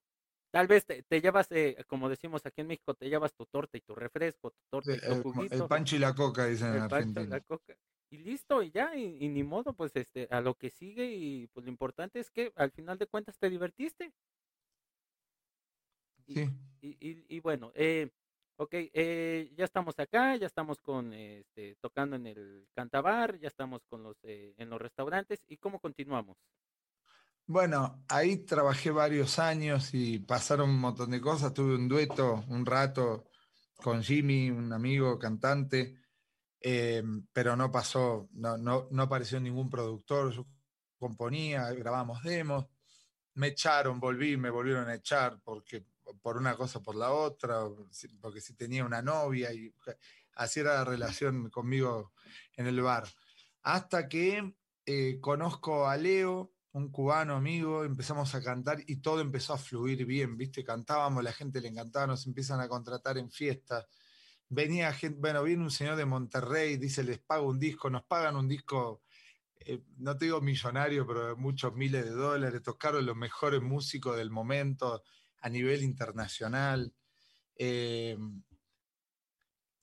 Tal vez te, llevas, eh, como decimos aquí en México, te llevas tu torta y tu refresco, tu torta y tu el, juguito. El pancho y la coca, dicen en Argentina. la coca. Y listo, y ya, y, ni modo, pues este, a lo que sigue, y pues lo importante es que al final de cuentas te divertiste. Sí. Y, y, bueno, eh, ok, eh, ya estamos acá, ya estamos con, este, tocando en el cantabar, ya estamos con los, eh, en los restaurantes, ¿y cómo continuamos? Bueno, ahí trabajé varios años y pasaron un montón de cosas. Tuve un dueto un rato con Jimmy, un amigo cantante, eh, pero no pasó, no, no, no apareció ningún productor. Yo componía, grabamos demos, me echaron, volví, me volvieron a echar porque por una cosa por la otra, porque si tenía una novia y así era la relación conmigo en el bar. Hasta que eh, conozco a Leo, un cubano amigo, empezamos a cantar y todo empezó a fluir bien, ¿viste? Cantábamos, la gente le encantaba, nos empiezan a contratar en fiestas. Venía gente, bueno, viene un señor de Monterrey, dice, les pago un disco, nos pagan un disco, eh, no te digo millonario, pero muchos miles de dólares, tocaron los mejores músicos del momento a nivel internacional. Eh,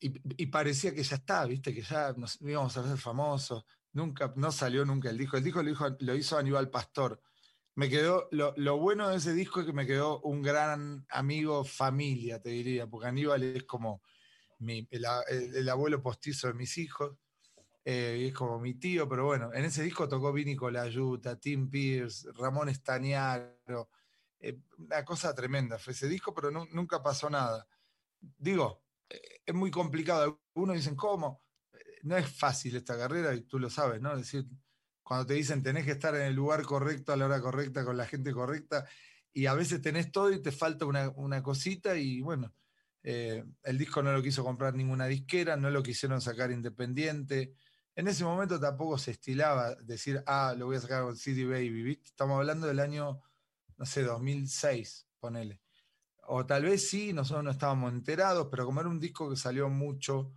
y, parecía que ya está, ¿viste? Que ya nos íbamos a ser famosos. Nunca, no salió nunca el disco. El disco lo, hizo, Aníbal Pastor. Me quedó, lo, bueno de ese disco es que me quedó un gran amigo familia, te diría, porque Aníbal es como el, abuelo postizo de mis hijos, eh, es como mi tío, pero bueno, en ese disco tocó Vini Colayuta, Tim Pierce, Ramón Estañaro, eh, una cosa tremenda fue ese disco, pero nunca pasó nada. Digo, eh, es muy complicado. Algunos dicen, ¿cómo? no es fácil esta carrera y tú lo sabes, ¿no? Es decir, cuando te dicen tenés que estar en el lugar correcto, a la hora correcta, con la gente correcta, y a veces tenés todo y te falta una, cosita y bueno, eh, el disco no lo quiso comprar ninguna disquera, no lo quisieron sacar independiente. En ese momento tampoco se estilaba decir, ah, lo voy a sacar con CD Baby, ¿viste? Estamos hablando del año, no sé, 2006, ponele. O tal vez sí, nosotros no estábamos enterados, pero como era un disco que salió mucho,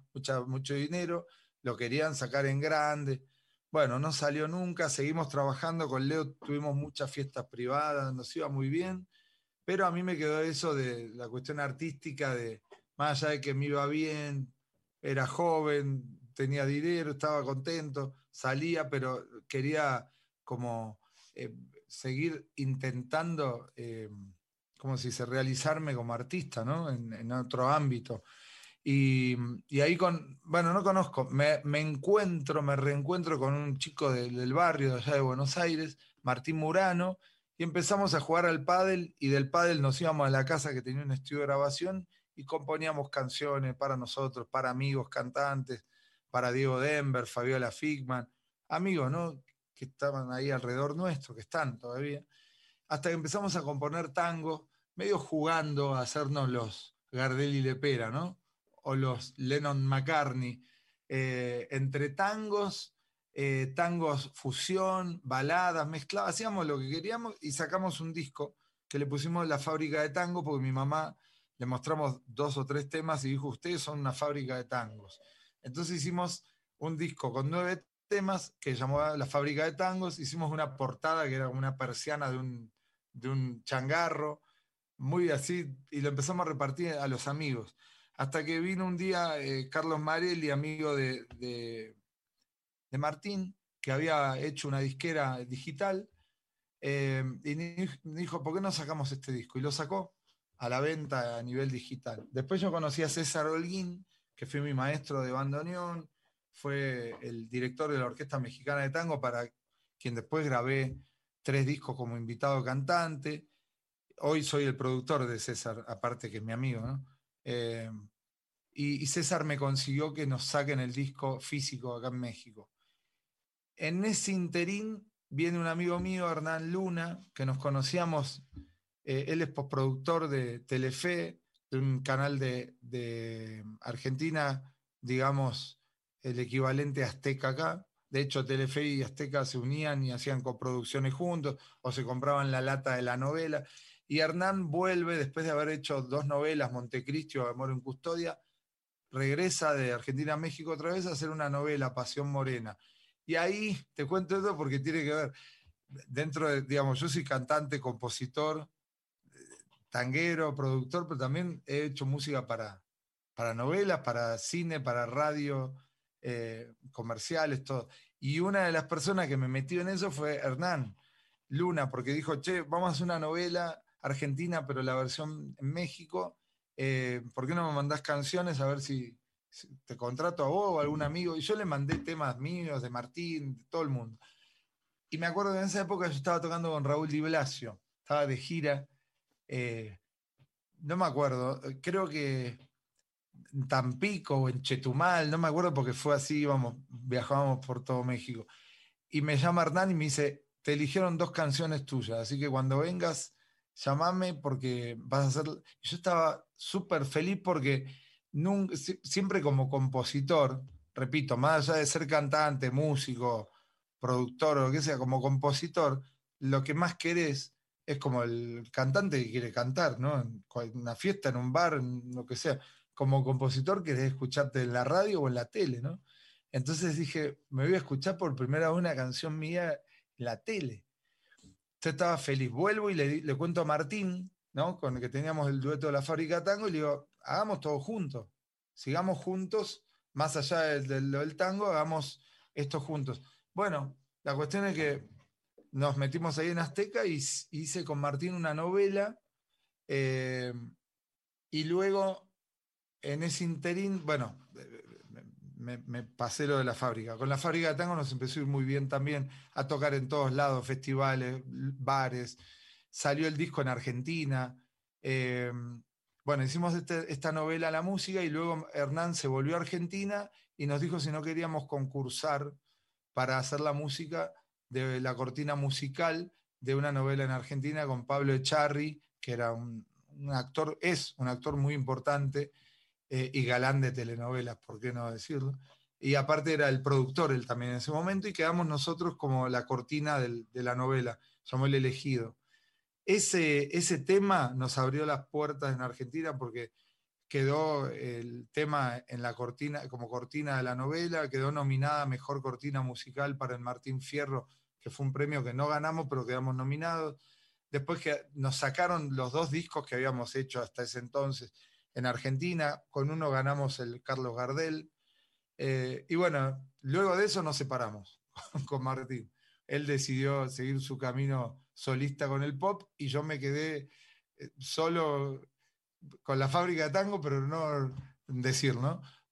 mucho dinero, lo querían sacar en grande. Bueno, no salió nunca, seguimos trabajando con Leo, tuvimos muchas fiestas privadas, nos iba muy bien, pero a mí me quedó eso de la cuestión artística, de más allá de que me iba bien, era joven, tenía dinero, estaba contento, salía, pero quería como eh, seguir intentando, eh, como si se realizarme como artista, ¿no? en otro ámbito. Y, ahí con, bueno, no conozco, me, encuentro, me reencuentro con un chico del barrio de allá de Buenos Aires, Martín Murano, y empezamos a jugar al pádel y del pádel nos íbamos a la casa que tenía un estudio de grabación y componíamos canciones para nosotros, para amigos cantantes, para Diego Denver, Fabiola Figman, amigos, ¿no? Que estaban ahí alrededor nuestro, que están todavía, hasta que empezamos a componer tango, medio jugando a hacernos los Gardel y Lepera, ¿no? o los Lennon McCartney, eh, entre tangos, eh, tangos fusión, baladas, mezcladas, hacíamos lo que queríamos y sacamos un disco que le pusimos La Fábrica de Tango porque mi mamá le mostramos dos o tres temas y dijo, ustedes son una fábrica de tangos. Entonces hicimos un disco con nueve temas que llamó La Fábrica de Tangos, hicimos una portada que era una persiana de un, de un changarro, muy así, y lo empezamos a repartir a los amigos. Hasta que vino un día eh, Carlos Marelli, amigo de, de, Martín, que había hecho una disquera digital, eh, y dijo, ¿por qué no sacamos este disco? Y lo sacó a la venta a nivel digital. Después yo conocí a César Holguín, que fue mi maestro de bandoneón, fue el director de la Orquesta Mexicana de Tango, para quien después grabé tres discos como invitado cantante. Hoy soy el productor de César, aparte que es mi amigo, ¿no? Eh, y, César me consiguió que nos saquen el disco físico acá en México. En ese interín viene un amigo mío, Hernán Luna, que nos conocíamos, eh, él es postproductor de Telefe, de un canal de, Argentina, digamos, el equivalente Azteca acá. De hecho, Telefe y Azteca se unían y hacían coproducciones juntos o se compraban la lata de la novela. Y Hernán vuelve, después de haber hecho dos novelas, Montecristi o Amor en Custodia, regresa de Argentina a México otra vez a hacer una novela, Pasión Morena. Y ahí te cuento esto porque tiene que ver, dentro de, digamos, yo soy cantante, compositor, tanguero, productor, pero también he hecho música para, para novelas, para cine, para radio, eh, comerciales, todo. Y una de las personas que me metió en eso fue Hernán Luna, porque dijo, che, vamos a hacer una novela argentina, pero la versión en México. Eh, ¿Por qué no me mandás canciones a ver si, te contrato a vos o a algún amigo? Y yo le mandé temas míos, de Martín, de todo el mundo. Y me acuerdo que en esa época yo estaba tocando con Raúl Di Blasio, estaba de gira. Eh, no me acuerdo, creo que Tampico o en Chetumal, no me acuerdo porque fue así, íbamos, viajábamos por todo México. Y me llama Hernán y me dice, te eligieron dos canciones tuyas, así que cuando vengas, llamame porque vas a hacer... Yo estaba súper feliz porque nunca, siempre como compositor, repito, más allá de ser cantante, músico, productor o lo que sea, como compositor, lo que más querés es como el cantante que quiere cantar, ¿no? En una fiesta, en un bar, en lo que sea como compositor querés escucharte en la radio o en la tele, ¿no? Entonces dije, me voy a escuchar por primera vez una canción mía en la tele. Yo estaba feliz. Vuelvo y le, cuento a Martín, ¿no? Con el que teníamos el dueto de la fábrica tango, y le digo, hagamos todo juntos. Sigamos juntos, más allá del, tango, hagamos esto juntos. Bueno, la cuestión es que nos metimos ahí en Azteca y hice con Martín una novela. Eh, y luego en ese interín, bueno, me, pasé lo de la fábrica. Con la fábrica de tango nos empezó a ir muy bien también, a tocar en todos lados, festivales, bares. Salió el disco en Argentina. Eh, bueno, hicimos este, esta novela La Música y luego Hernán se volvió a Argentina y nos dijo si no queríamos concursar para hacer la música de la cortina musical de una novela en Argentina con Pablo Echarri, que era un actor, es un actor muy importante eh, y galán de telenovelas, ¿por qué no decirlo? Y aparte era el productor él también en ese momento y quedamos nosotros como la cortina de la novela, somos el elegido. Ese, ese tema nos abrió las puertas en Argentina porque quedó el tema en la cortina, como cortina de la novela, quedó nominada Mejor Cortina Musical para el Martín Fierro, que fue un premio que no ganamos, pero quedamos nominados. Después que nos sacaron los dos discos que habíamos hecho hasta ese entonces, en Argentina, con uno ganamos el Carlos Gardel. Eh, y bueno, luego de eso nos separamos <laughs> con Martín. Él decidió seguir su camino solista con el pop y yo me quedé eh, solo con la fábrica de tango, pero no decir.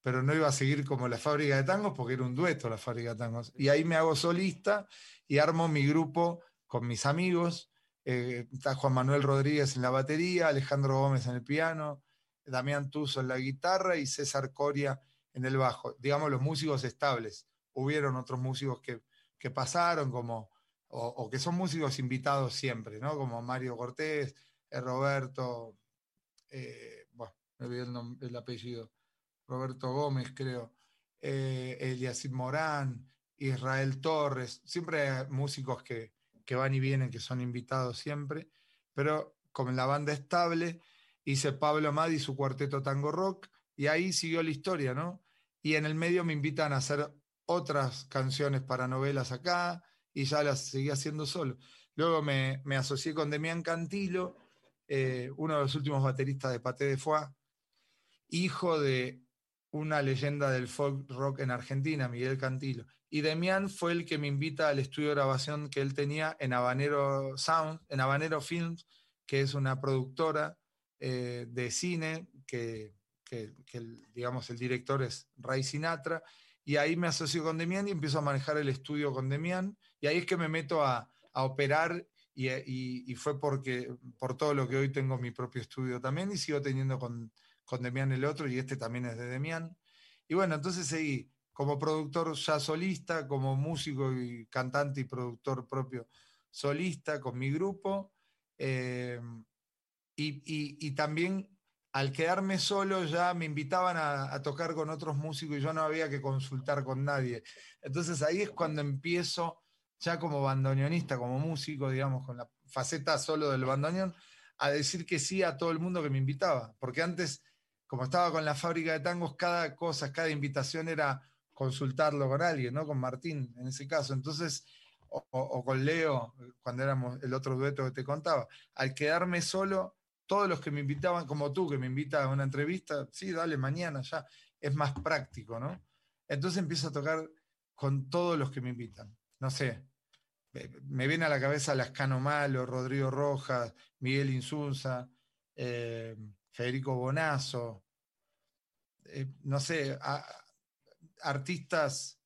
Pero no iba a seguir como la fábrica de tangos porque era un dueto la fábrica de tangos. Y ahí me hago solista y armo mi grupo con mis amigos. Eh, está Juan Manuel Rodríguez en la batería, Alejandro Gómez en el piano, Damián Tuso en la guitarra y César Coria en el bajo. Digamos, los músicos estables. Hubieron otros músicos que, pasaron, como, o, que son músicos invitados siempre, ¿no? Como Mario Cortés, eh, Roberto, eh, me olvidé el, apellido, Roberto Gómez, creo, eh, Morán, Israel Torres, siempre músicos que, que van y vienen, que son invitados siempre, pero como en la banda estable, hice Pablo Madi su cuarteto tango rock y ahí siguió la historia, ¿no? Y en el medio me invitan a hacer otras canciones para novelas acá y ya las seguí haciendo solo. Luego me, asocié con Demián Cantilo, eh, uno de los últimos bateristas de Paté de Foix, hijo de una leyenda del folk rock en Argentina, Miguel Cantilo. Y Demián fue el que me invita al estudio de grabación que él tenía en Habanero Sound, en Habanero Films, que es una productora eh, de cine, que, digamos el director es Ray Sinatra, y ahí me asocio con Demian y empiezo a manejar el estudio con Demian, y ahí es que me meto a, operar y, fue porque, por todo lo que hoy tengo mi propio estudio también y sigo teniendo con, con Demian el otro y este también es de Demian. Y bueno, entonces seguí como productor ya solista, como músico y cantante y productor propio solista con mi grupo. Eh, y, también al quedarme solo ya me invitaban a, tocar con otros músicos y yo no había que consultar con nadie. Entonces ahí es cuando empiezo ya como bandoneonista, como músico, digamos, con la faceta solo del bandoneón, a decir que sí a todo el mundo que me invitaba, porque antes, como estaba con la fábrica de tangos, cada cosa, cada invitación era consultarlo con alguien, ¿no? Con Martín en ese caso. Entonces, o, con Leo, cuando éramos el otro dueto que te contaba, al quedarme solo, todos los que me invitaban, como tú, que me invitas a una entrevista, sí, dale, mañana ya, es más práctico, ¿no? Entonces empiezo a tocar con todos los que me invitan. No sé, me viene a la cabeza Lascano Malo, Rodrigo Rojas, Miguel Insunza, eh, Federico Bonazo, eh, no sé, artistas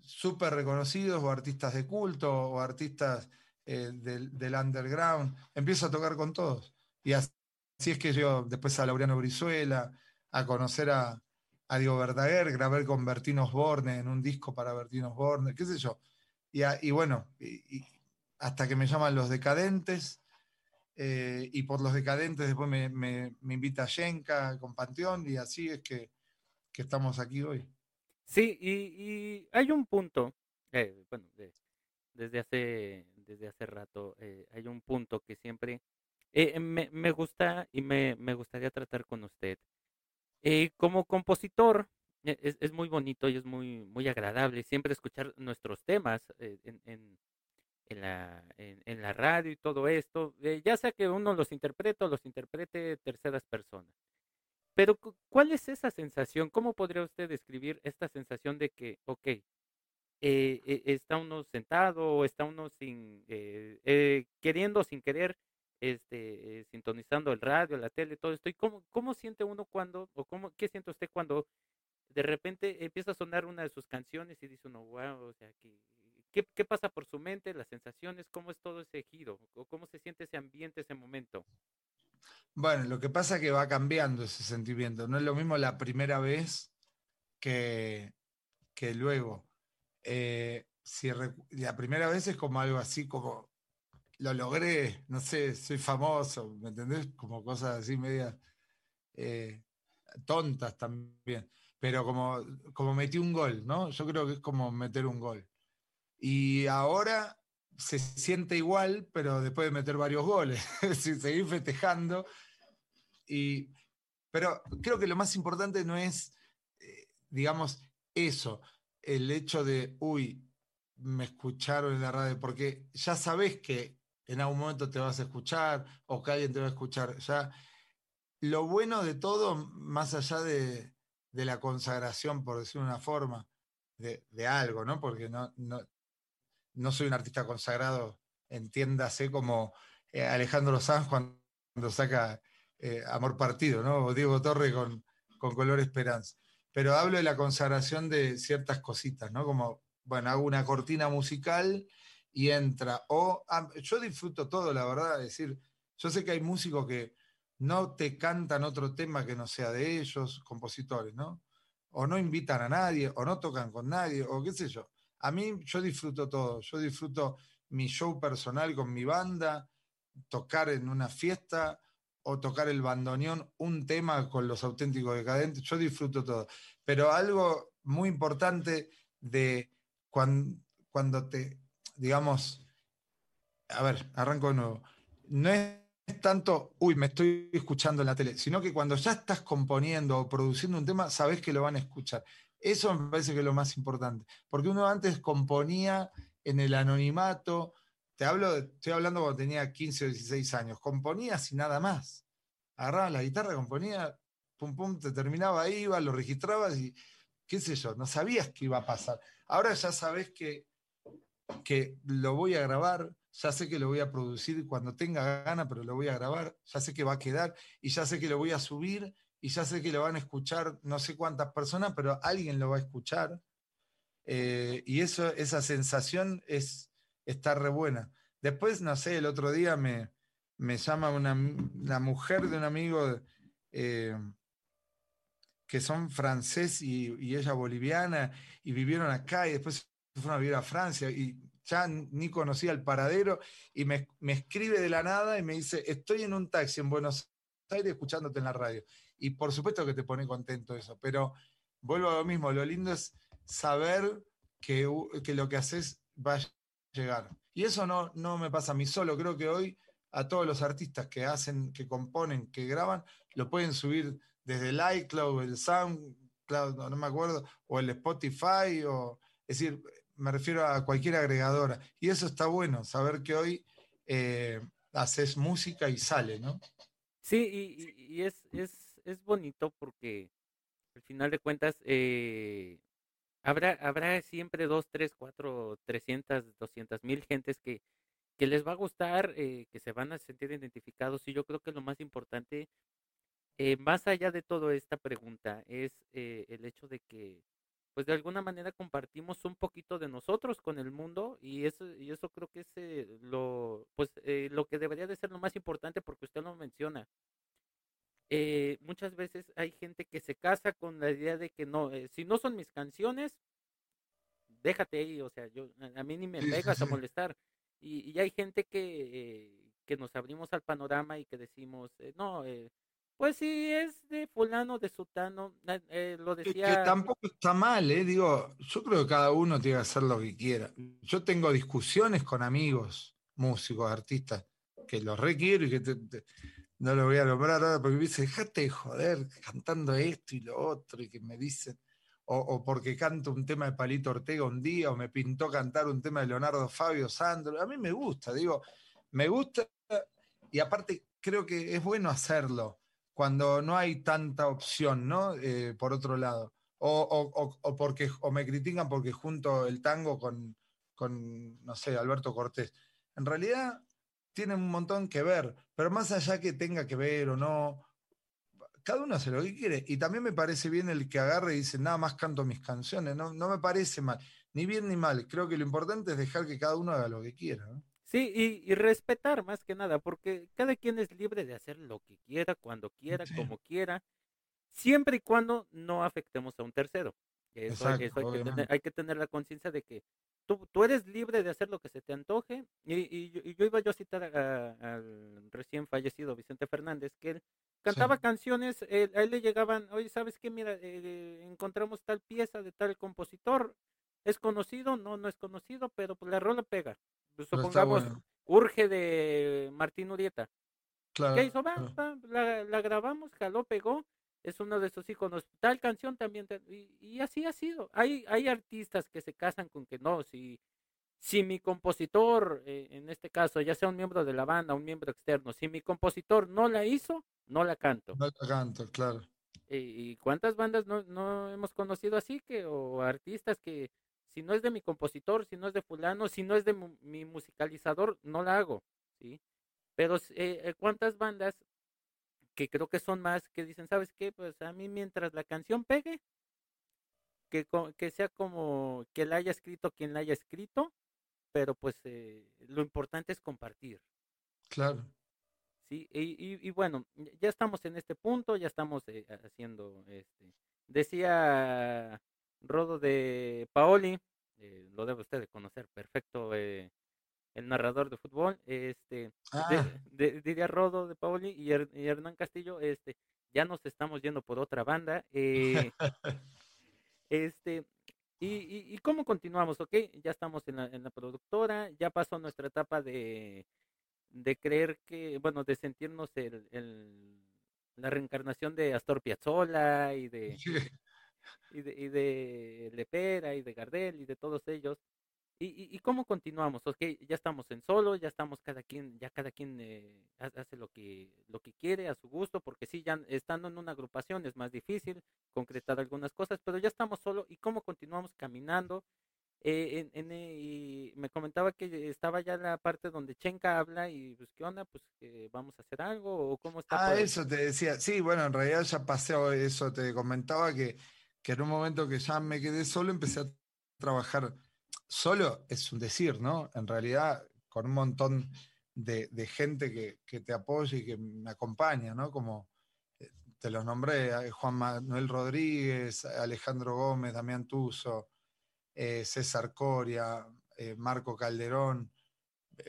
súper reconocidos o artistas de culto o artistas eh, del, underground. Empiezo a tocar con todos. Y así, es que yo después a Laureano Brizuela, a conocer a, a Diego Verdaguer, grabé con Bertino Osborne en un disco para Bertino Osborne, qué sé yo. Y, bueno, hasta que me llaman Los Decadentes, eh, y por Los Decadentes después me, me, invita Yenka con Panteón, y así es que, que estamos aquí hoy. Sí, y, hay un punto, eh, bueno, desde, hace, desde hace rato, eh, hay un punto que siempre me, me, gusta y me, gustaría tratar con usted. como compositor, e, es, muy bonito y es muy, muy agradable siempre escuchar nuestros temas eh, en, en, la, en, la radio y todo esto, eh, ya sea que uno los interprete o los interprete terceras personas. Pero, ¿cuál es esa sensación? ¿Cómo podría usted describir esta sensación de que, ok, eh, e, está uno sentado o está uno sin, queriendo, sin querer, este, sintonizando el radio, la tele, todo esto? ¿Y cómo, cómo siente uno cuando, o cómo, qué siente usted cuando de repente empieza a sonar una de sus canciones y dice uno, wow, o sea, ¿qué, qué, pasa por su mente, las sensaciones, cómo es todo ese giro, o cómo se siente ese ambiente, ese momento? Bueno, lo que pasa es que va cambiando ese sentimiento. No es lo mismo la primera vez que, que luego. Eh, si la primera vez es como algo así como lo logré, no sé, soy famoso, ¿me entendés? Como cosas así medias eh, tontas también pero como, como metí un gol, ¿no? Yo creo que es como meter un gol. Y ahora se siente igual, pero después de meter varios goles, <laughs> seguir festejando. Y, pero creo que lo más importante no es, eh, digamos, eso, el hecho de, uy, me escucharon en la radio, porque ya sabes que en algún momento te vas a escuchar o que alguien te va a escuchar. Ya, lo bueno de todo, más allá de, la consagración, por decir una forma, de, algo, ¿no? Porque no, no, soy un artista consagrado, entiéndase como eh, Alejandro Sanz cuando, saca eh, Amor Partido, ¿no? O Diego Torre con, con Color Esperanza. Pero hablo de la consagración de ciertas cositas, ¿no? Como, bueno, hago una cortina musical y entra. O ah, yo disfruto todo, la verdad, es decir, yo sé que hay músicos que no te cantan otro tema que no sea de ellos, compositores, ¿no? O no invitan a nadie, o no tocan con nadie, o qué sé yo. A mí yo disfruto todo, yo disfruto mi show personal con mi banda, tocar en una fiesta o tocar el bandoneón, un tema con los auténticos decadentes, yo disfruto todo. Pero algo muy importante de cuando, cuando te, digamos, a ver, arranco de nuevo, no es tanto, uy, me estoy escuchando en la tele, sino que cuando ya estás componiendo o produciendo un tema, sabes que lo van a escuchar. Eso me parece que es lo más importante, porque uno antes componía en el anonimato, te hablo, estoy hablando cuando tenía 15 o 16 años, componía sin nada más. Agarraba la guitarra, componía, pum pum, te terminaba, iba, lo registrabas y qué sé yo, no sabías qué iba a pasar. Ahora ya sabes que, que lo voy a grabar, ya sé que lo voy a producir cuando tenga gana, pero lo voy a grabar, ya sé que va a quedar y ya sé que lo voy a subir y ya sé que lo van a escuchar no sé cuántas personas, pero alguien lo va a escuchar. Eh, y eso, esa sensación es está re buena. Después, no sé, el otro día me, me llama una, la mujer de un amigo eh, que son francés y, ella boliviana y vivieron acá y después fueron a vivir a Francia y ya ni conocía el paradero y me, escribe de la nada y me dice, estoy en un taxi en Buenos Aires escuchándote en la radio. Y por supuesto que te pone contento eso, pero vuelvo a lo mismo, lo lindo es saber que, que lo que haces va a llegar. Y eso no, no me pasa a mí solo, creo que hoy a todos los artistas que hacen, que componen, que graban, lo pueden subir desde el iCloud, el SoundCloud, no, me acuerdo, o el Spotify, o, es decir, me refiero a cualquier agregadora. Y eso está bueno, saber que hoy eh, haces música y sale, ¿no? Sí, y, es, es, es, bonito porque al final de cuentas eh, habrá, habrá siempre dos, tres, cuatro, trescientas, doscientas mil gentes que, que les va a gustar, eh, que se van a sentir identificados. Y yo creo que lo más importante, eh, más allá de toda esta pregunta, es el hecho de que pues de alguna manera compartimos un poquito de nosotros con el mundo y eso y eso creo que es eh, lo pues eh, lo que debería de ser lo más importante porque usted lo menciona. Eh, muchas veces hay gente que se casa con la idea de que no si no son mis canciones déjate ahí o sea yo a mí ni me pegas a molestar. Y, y hay gente que que nos abrimos al panorama y que decimos no pues sí, es de fulano, de sutano, eh, lo decía. que tampoco está mal, ¿eh? Digo, yo creo que cada uno tiene que hacer lo que quiera. Yo tengo discusiones con amigos, músicos, artistas, que los requiero y que no lo voy a nombrar ahora porque me dicen, dejate de joder cantando esto y lo otro, y que me dicen, o, o, porque canto un tema de Palito Ortega un día, o me pintó cantar un tema de Leonardo Fabio Sandro. A mí me gusta, digo, me gusta, y aparte creo que es bueno hacerlo cuando no hay tanta opción, ¿no? Eh, por otro lado. O, porque, o me critican porque junto el tango con, con, no sé, Alberto Cortés. En realidad tiene un montón que ver, pero más allá que tenga que ver o no, cada uno hace lo que quiere. Y también me parece bien el que agarre y dice, nada más canto mis canciones. No, no me parece mal, ni bien ni mal. Creo que lo importante es dejar que cada uno haga lo que quiera. ¿no? Sí, y, respetar más que nada, porque cada quien es libre de hacer lo que quiera, cuando quiera, como quiera, siempre y cuando no afectemos a un tercero. Eso, hay, que tener, la conciencia de que tú, tú, eres libre de hacer lo que se te antoje. Y, yo, iba yo a citar al recién fallecido Vicente Fernández, que él cantaba canciones, a él le llegaban, oye, ¿sabes qué? Mira, eh, encontramos tal pieza de tal compositor, ¿es conocido? No, no es conocido, pero pues la rola pega. Pues, supongamos, urge de Martín Urieta. Claro, ¿Qué hizo? la, grabamos, jaló, pegó. Es uno de esos iconos. Tal canción también. Y, así ha sido. Hay, hay artistas que se casan con que no, si, si mi compositor, eh, en este caso, ya sea un miembro de la banda, un miembro externo, si mi compositor no la hizo, no la canto. No la canto, claro. ¿Y cuántas bandas no, no hemos conocido así que, o artistas que si no es de mi compositor, si no es de fulano, si no es de mi musicalizador, no la hago, ¿sí? Pero eh, eh, cuántas bandas que creo que son más que dicen, ¿sabes qué? Pues a mí mientras la canción pegue, que, que sea como que la haya escrito quien la haya escrito, pero pues eh, lo importante es compartir. Claro. Sí, y, y, bueno, ya estamos en este punto, ya estamos haciendo, este, decía Rodo de Paoli, eh, lo debe usted de conocer perfecto, eh, el narrador de fútbol, este, ah. diría Rodo de Paoli y, Hernán Castillo, este, ya nos estamos yendo por otra banda, eh, <laughs> este, y, y, cómo continuamos, ok, ya estamos en la, en la productora, ya pasó nuestra etapa de, de creer que, bueno, de sentirnos el, el la reencarnación de Astor Piazzolla y de, <laughs> y de, y de Lepera y de Gardel y de todos ellos. ¿Y, y, cómo continuamos? Ok, ya estamos en solo, ya estamos cada quien, ya cada quien eh, hace lo que, lo que quiere a su gusto, porque sí, ya estando en una agrupación es más difícil concretar algunas cosas, pero ya estamos solo. ¿Y cómo continuamos caminando? Eh, en, eh, y me comentaba que estaba ya la parte donde Chenka habla y pues qué onda, pues que vamos a hacer algo o cómo está. Ah, eso te decía, sí, bueno, en realidad ya pasé eso, te comentaba que que en un momento que ya me quedé solo empecé a trabajar solo, es un decir, ¿no? En realidad, con un montón de, gente que, te apoya y que me acompaña, ¿no? Como eh, te los nombré, eh, Juan Manuel Rodríguez, Alejandro Gómez, Damián Tuso, eh, César Coria, Marco Calderón,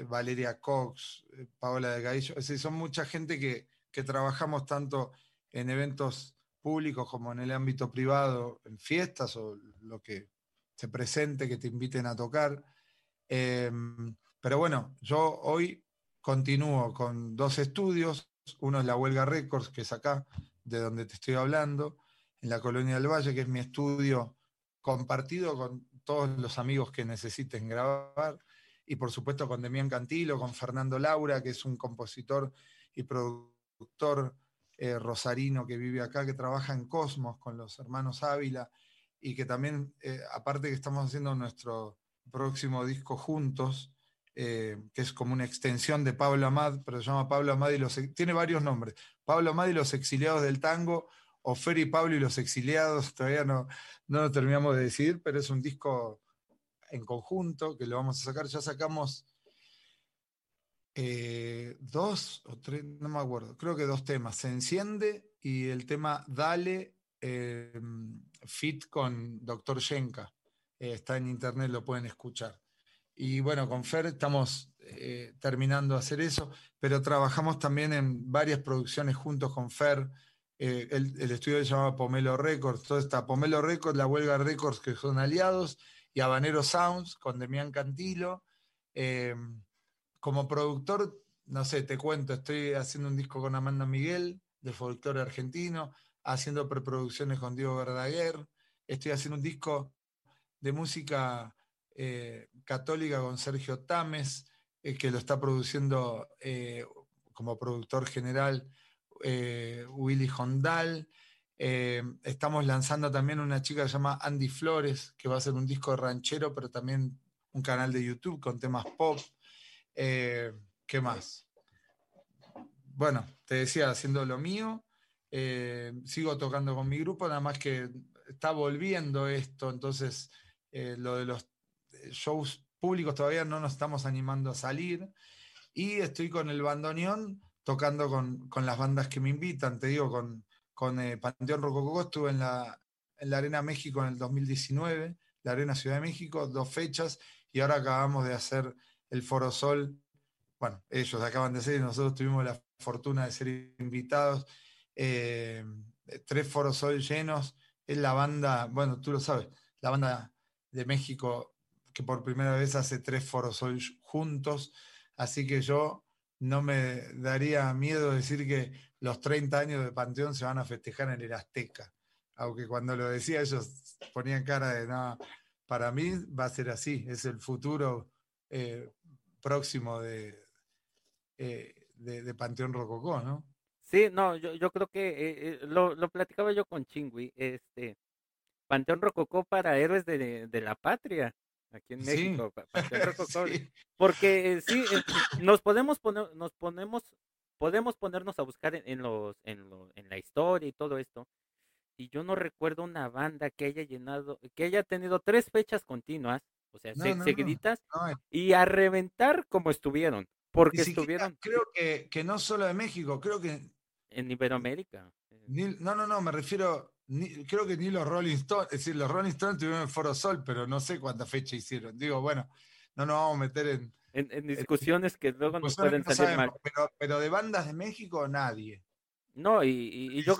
Valeria Cox, Paola de Gaillo, es decir, son mucha gente que, que trabajamos tanto en eventos públicos como en el ámbito privado, en fiestas o lo que se presente, que te inviten a tocar. Em, pero bueno, yo hoy continúo con dos estudios. Uno es la Huelga Records, que es acá, de donde te estoy hablando, en la Colonia del Valle, que es mi estudio compartido con todos los amigos que necesiten grabar. Y por supuesto con Demián Cantilo, con Fernando Laura, que es un compositor y productor eh, rosarino que vive acá, que trabaja en Cosmos con los hermanos Ávila y que también, eh, aparte que estamos haciendo nuestro próximo disco juntos, eh, que es como una extensión de Pablo Amad, pero se llama Pablo Amad y los... Tiene varios nombres. Pablo Amad y los exiliados del tango, o Fer y Pablo y los exiliados, todavía no, no lo terminamos de decidir, pero es un disco en conjunto que lo vamos a sacar. Ya sacamos eh, dos o tres, no me acuerdo, creo que dos temas. Se enciende y el tema Dale, em, fit con Dr. Shenka. Eh, está en internet, lo pueden escuchar. Y bueno, con Fer estamos eh, terminando de hacer eso, pero trabajamos también en varias producciones juntos con Fer. el, estudio se llama Pomelo Records, todo está Pomelo Records, la Huelga Records, que son aliados, y Habanero Sounds con Demián Cantilo. Como productor, no sé, te cuento, estoy haciendo un disco con Amanda Miguel, de folclore argentino, haciendo preproducciones con Diego Verdaguer, estoy haciendo un disco de música eh, católica con Sergio Tames, eh, que lo está produciendo eh, como productor general Willy Hondal. estamos lanzando también una chica que se llama Andy Flores, que va a hacer un disco ranchero, pero también un canal de YouTube con temas pop. Eh, ¿Qué más? Bueno, te decía, haciendo lo mío, eh, sigo tocando con mi grupo, nada más que está volviendo esto, entonces eh, lo de los shows públicos todavía no nos estamos animando a salir. Y estoy con el bandoneón tocando con, las bandas que me invitan, te digo, con, con Panteón Rococó, estuve en la, en la Arena México en el 2019, la Arena Ciudad de México, dos fechas, y ahora acabamos de hacer el Foro Sol, bueno, ellos acaban de ser y nosotros tuvimos la fortuna de ser invitados. Eh, tres Foro Sol llenos. Es la banda, bueno, tú lo sabes, la banda de México que por primera vez hace tres Foro Sol juntos. Así que yo no me daría miedo decir que los 30 años de Panteón se van a festejar en el Azteca. Aunque cuando lo decía ellos ponían cara de nada. para mí va a ser así, es el futuro eh, próximo de, eh, de, Panteón Rococó, ¿no? Sí, no, yo, yo creo que eh, eh, lo, lo, platicaba yo con Chingui, este, Panteón Rococó para héroes de, de la patria, aquí en México, Panteón <laughs> Rococó, porque sí, nos podemos poner, nos ponemos, podemos ponernos a buscar en, los, en, lo, en la historia y todo esto, y yo no recuerdo una banda que haya llenado, que haya tenido tres fechas continuas o sea, seguiditas, y a reventar como estuvieron, porque estuvieron... Creo que, que, no solo de México, creo que... En Iberoamérica. Eh. no, no, no, me refiero, creo que ni los Rolling Stones, es decir, los Rolling Stones tuvieron el Foro Sol, pero no sé cuánta fecha hicieron. Digo, bueno, no nos vamos a meter en... En, discusiones que luego nos pueden salir mal. Pero, pero, de bandas de México, nadie. No, y, y, yo...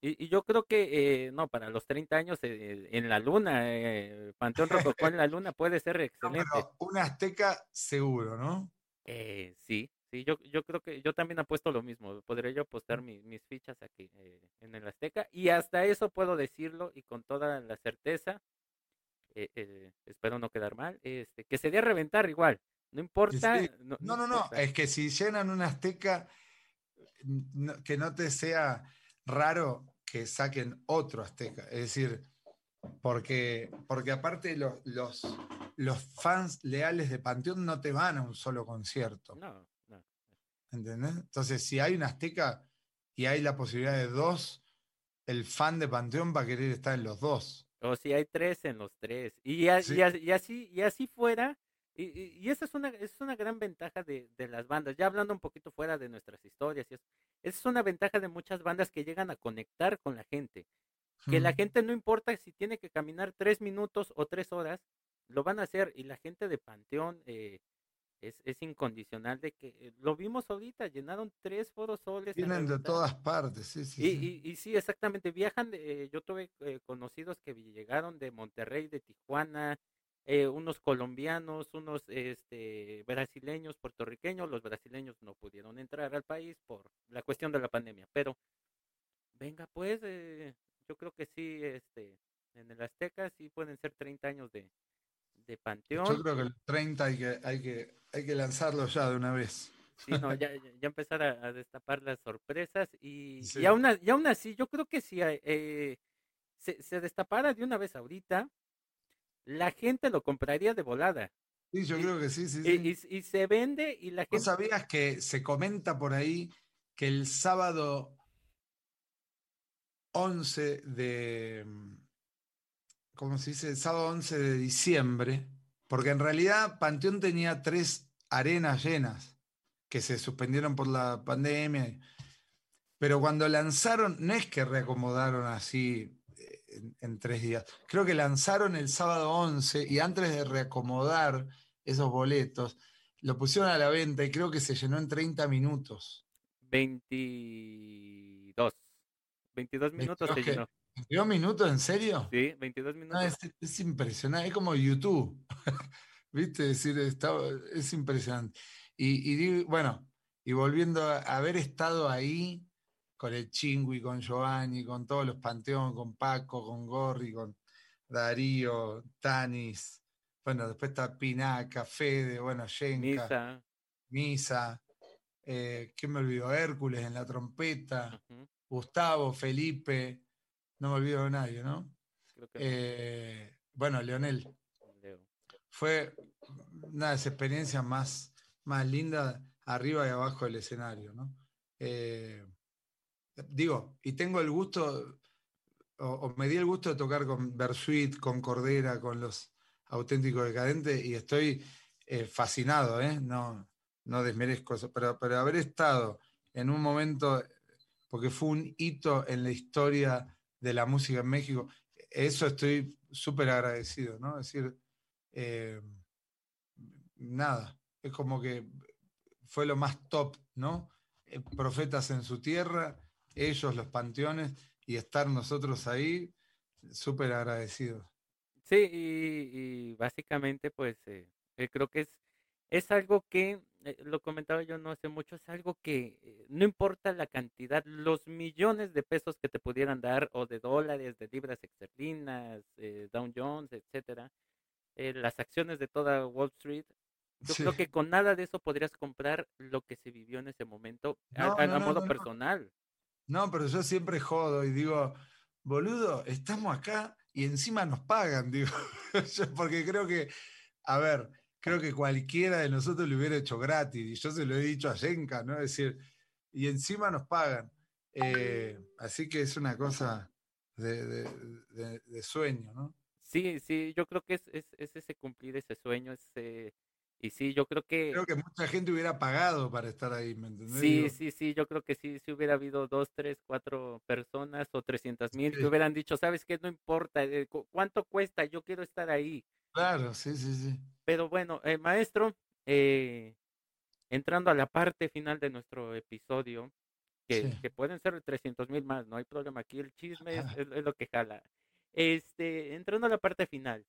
Y, yo creo que, eh, no, para los 30 años eh, en la luna, eh, Panteón Rococó en la luna puede ser <laughs> excelente. un azteca seguro, ¿no? Eh, sí, sí, yo, yo creo que yo también apuesto lo mismo. Podría yo apostar mis, mis fichas aquí en el azteca. Y hasta eso puedo decirlo y con toda la certeza, espero no quedar mal, este, que sería reventar igual. No importa. No, no, no, es que si llenan un azteca, que no te sea raro que saquen otro Azteca. Es decir, porque, porque aparte los, los, los, fans leales de Panteón no te van a un solo concierto. No, no. ¿Entendés? Entonces, si hay un Azteca y hay la posibilidad de dos, el fan de Panteón va a querer estar en los dos. O si hay tres en los tres. Y, y, así, y así fuera, y, y, esa es una, es una gran ventaja de, de, las bandas, ya hablando un poquito fuera de nuestras historias, y esa es una ventaja de muchas bandas que llegan a conectar con la gente, que la gente no importa si tiene que caminar tres minutos o tres horas, lo van a hacer, y la gente de Panteón eh, es, es, incondicional de que eh, lo vimos ahorita, llenaron tres foros soles. Vienen de todas partes, sí, sí. Y, sí. Y, y sí, exactamente, viajan, de, yo tuve eh, conocidos que llegaron de Monterrey, de Tijuana, eh, unos colombianos, unos este, brasileños, puertorriqueños. Los brasileños no pudieron entrar al país por la cuestión de la pandemia, pero venga pues, eh, yo creo que sí, este, en el Azteca sí pueden ser 30 años de, de Panteón. Yo creo que el 30 hay que, hay que, hay que lanzarlo ya de una vez. Sí, no, ya, <laughs> ya empezar a, destapar las sorpresas y, y, aún, y, aún, así yo creo que si eh, se, se, destapara de una vez ahorita, la gente lo compraría de volada. Sí, yo creo que sí, sí, sí. Y, se vende y la gente... ¿No sabías que se comenta por ahí que el sábado 11 de, ¿cómo se dice? El sábado 11 de diciembre, porque en realidad Panteón tenía tres arenas llenas que se suspendieron por la pandemia, pero cuando lanzaron, no es que reacomodaron así eh, en, tres días, creo que lanzaron el sábado 11 y antes de reacomodar esos boletos, lo pusieron a la venta y creo que se llenó en 30 minutos. 22. 22 minutos se llenó. ¿22 minutos en serio? Sí, 22 minutos. es, impresionante, es como YouTube. <laughs> ¿Viste? decir, es impresionante. Y, bueno, y volviendo a haber estado ahí con el Chingui, con Giovanni, con todos los Panteón, con Paco, con Gorri, con Darío, Tanis, bueno, después está Pinaca, Fede, bueno, Yenka, Misa, Misa eh, ¿qué me olvido? Hércules en la trompeta, Gustavo, Felipe, no me olvido de nadie, ¿no? Eh, bueno, Leonel. Fue una de las experiencias más, más lindas arriba y abajo del escenario, ¿no? Eh, digo, y tengo el gusto, o, me di el gusto de tocar con Bersuit, con Cordera, con los auténticos decadentes, y estoy eh, fascinado, ¿eh? No, no desmerezco eso, pero, pero haber estado en un momento, porque fue un hito en la historia de la música en México. Eso estoy súper agradecido, ¿no? Es decir, eh, nada, es como que fue lo más top, ¿no? Profetas en su tierra, ellos, los panteones, y estar nosotros ahí, súper agradecidos. Sí, y, básicamente, pues, eh, creo que es, es algo que eh, lo comentaba yo no hace mucho, es algo que eh, no importa la cantidad, los millones de pesos que te pudieran dar, o de dólares, de libras esterlinas, eh, Dow Jones, etcétera, las acciones de toda Wall Street, yo creo que con nada de eso podrías comprar lo que se vivió en ese momento a, modo personal. No, pero yo siempre jodo y digo, boludo, estamos acá y encima nos pagan, <laughs> digo, porque creo que, a ver, creo que cualquiera de nosotros lo hubiera hecho gratis. Y yo se lo he dicho a Yenka, ¿no? Es decir, y encima nos pagan. Eh, así que es una cosa de, sueño, ¿no? Sí, sí, yo creo que es, es, ese cumplir ese sueño, ese, y sí, yo creo que... Creo que mucha gente hubiera pagado para estar ahí, ¿me entendés? Sí, sí, sí, yo creo que sí, si hubiera habido dos, tres, cuatro personas o trescientas mil que hubieran dicho, ¿sabes qué? No importa, eh, ¿cuánto cuesta? Yo quiero estar ahí. Claro, sí, sí, sí. Pero bueno, eh, maestro, eh, entrando a la parte final de nuestro episodio, que, que pueden ser 300 mil más, no hay problema aquí, el chisme es, lo que jala. Este, entrando a la parte final,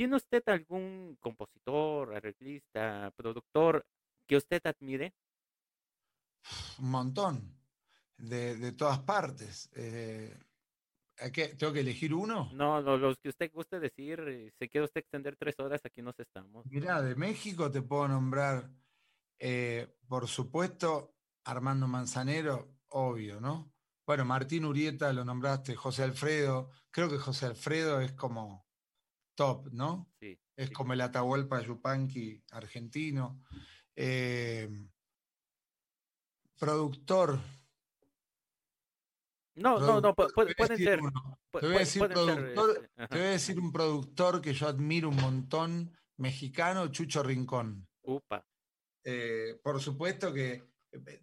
¿tiene usted algún compositor, arreglista, productor que usted admire? Un montón, de, de todas partes. Eh, ¿Tengo que elegir uno? No, los que usted guste decir, eh, si quiere usted extender tres horas, aquí nos estamos. Mira, de México te puedo nombrar, eh, por supuesto, Armando Manzanero, obvio, ¿no? Bueno, Martín Urieta lo nombraste, José Alfredo, creo que José Alfredo es como top, ¿no? Sí. Es como el Atahualpa Yupanqui argentino. Eh, productor, no, no, no, pueden ser. Te voy, a decir productor, este, te voy a decir un productor que yo admiro un montón, mexicano, Chucho Rincón. Upa. Eh, por supuesto que eh,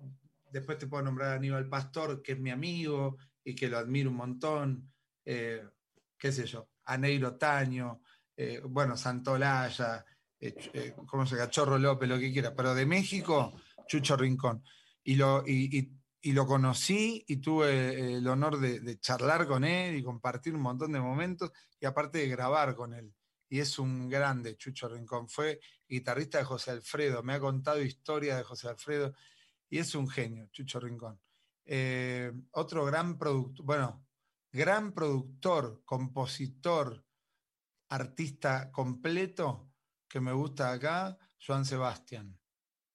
después te puedo nombrar a Aníbal Pastor, que es mi amigo y que lo admiro un montón. Eh, qué sé yo, Aneiro Taño, bueno, Santolaya, ¿cómo se llama? Chorro López, lo que quiera. Pero de México, Chucho Rincón. Y, lo, y y lo conocí y tuve el honor de, charlar con él y compartir un montón de momentos y aparte de grabar con él, y es un grande, Chucho Rincón. Fue guitarrista de José Alfredo, me ha contado historias de José Alfredo y es un genio, Chucho Rincón. Eh, otro gran productor, bueno, gran productor, compositor, artista completo que me gusta acá, Joan Sebastián.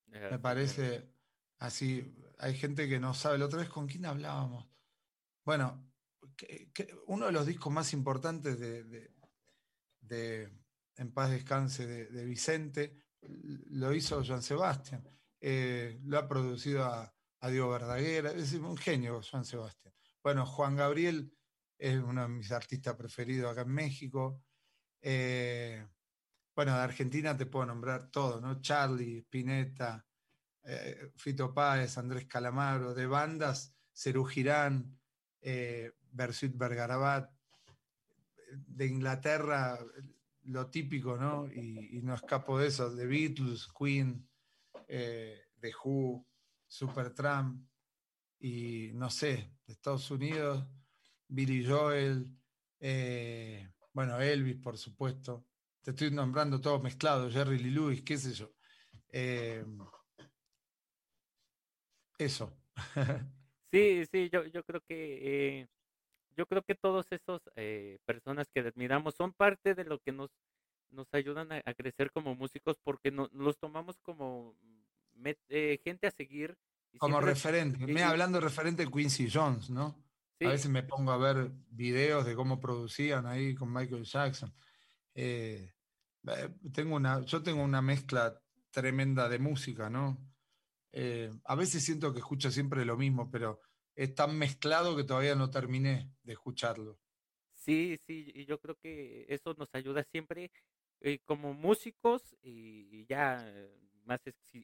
Me parece así, hay gente que no sabe. La otra vez, ¿con quién hablábamos? Bueno, uno de los discos más importantes de, En paz descanse de, Vicente lo hizo Joan Sebastián. Eh, lo ha producido a, Diego Verdaguer, es un genio Joan Sebastián. Bueno, Juan Gabriel es uno de mis artistas preferidos acá en México. Eh, bueno, de Argentina te puedo nombrar todo, ¿no? Charlie, Spinetta, eh, Fito Páez, Andrés Calamaro, de bandas, Cerú Girán, eh, Bersuit Bergarabat, de Inglaterra, lo típico, ¿no? Y, no escapo de eso, de Beatles, Queen, eh, The Who, Supertramp, y no sé, de Estados Unidos, Billy Joel, eh, bueno, Elvis, por supuesto. Te estoy nombrando todo mezclado, Jerry Lee Lewis, qué sé yo. Eh, eso. <laughs> sí, sí, yo, yo creo que eh, yo creo que todos esos eh, personas que admiramos son parte de lo que nos nos ayudan a, crecer como músicos porque no, los tomamos como gente a seguir. como referente. Me hablando de referente Quincy Jones, ¿no? A veces me pongo a ver videos de cómo producían ahí con Michael Jackson. Eh, eh, tengo una, yo tengo una mezcla tremenda de música, ¿no? Eh, a veces siento que escucho siempre lo mismo, pero es tan mezclado que todavía no terminé de escucharlo. Sí, sí, y yo creo que eso nos ayuda siempre como músicos y ya más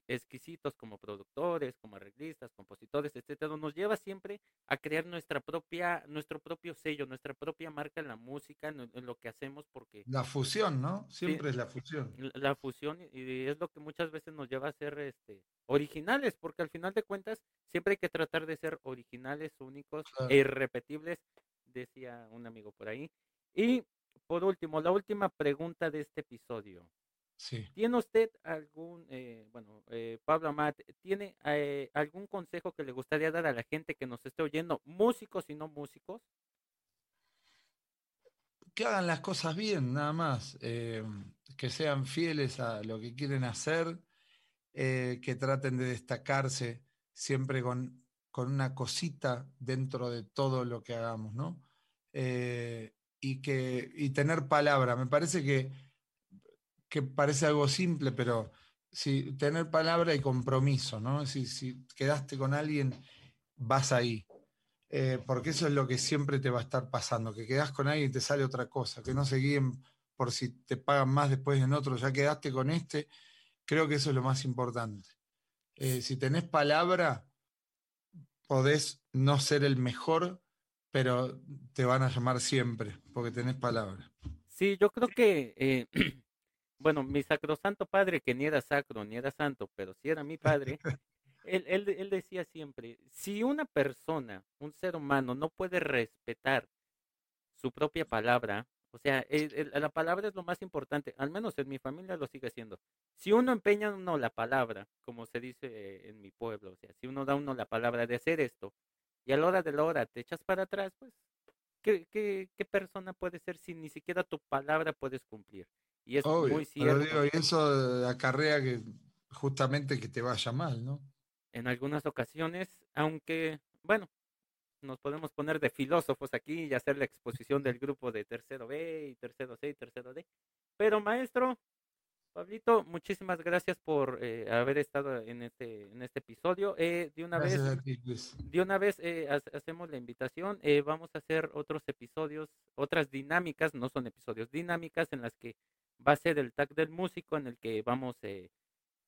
exquisitos como productores, como arreglistas, compositores, etcétera, nos lleva siempre a crear nuestra propia, nuestro propio sello, nuestra propia marca en la música, en, lo que hacemos, porque la fusión, ¿no? Siempre es la fusión. La, fusión y es lo que muchas veces nos lleva a ser, este, originales, porque al final de cuentas siempre hay que tratar de ser originales, únicos e irrepetibles, decía un amigo por ahí. Y por último, la última pregunta de este episodio. ¿Tiene usted algún, eh, bueno, eh, Pablo Amat, ¿tiene eh, algún consejo que le gustaría dar a la gente que nos esté oyendo, músicos y no músicos? Que hagan las cosas bien, nada más, que sean fieles a lo que quieren hacer, que traten de destacarse siempre con, con, una cosita dentro de todo lo que hagamos, ¿no? y, que, y tener palabra. Me parece que que parece algo simple, pero si tener palabra y compromiso, ¿no? Si, si quedaste con alguien, vas ahí. Eh, porque eso es lo que siempre te va a estar pasando, que quedas con alguien y te sale otra cosa, que no se guíen por si te pagan más después en otro, ya quedaste con este, creo que eso es lo más importante. Eh, si tenés palabra, podés no ser el mejor, pero te van a llamar siempre, porque tenés palabra. Sí, yo creo que eh, <clears throat> bueno, mi sacrosanto padre, que ni era sacro ni era santo, pero sí era mi padre, él, él, decía siempre, si una persona, un ser humano, no puede respetar su propia palabra, o sea, la palabra es lo más importante, al menos en mi familia lo sigue siendo. Si uno empeña uno la palabra, como se dice en mi pueblo, o sea, si uno da uno la palabra de hacer esto, y a la hora de la hora te echas para atrás, pues, ¿qué, qué, qué persona puede ser si ni siquiera tu palabra puedes cumplir? Y es muy cierto. Pero y eso acarrea que justamente que te vaya mal, ¿no? En algunas ocasiones, aunque, bueno, nos podemos poner de filósofos aquí y hacer la exposición del grupo de tercero B y tercero C y tercero D. Pero maestro, Pablito, muchísimas gracias por eh, haber estado en este en este episodio. Eh, de una vez, de una vez eh, hacemos la invitación. vamos a hacer otros episodios, otras dinámicas, no son episodios, dinámicas en las que va a ser el tag del músico en el que vamos eh,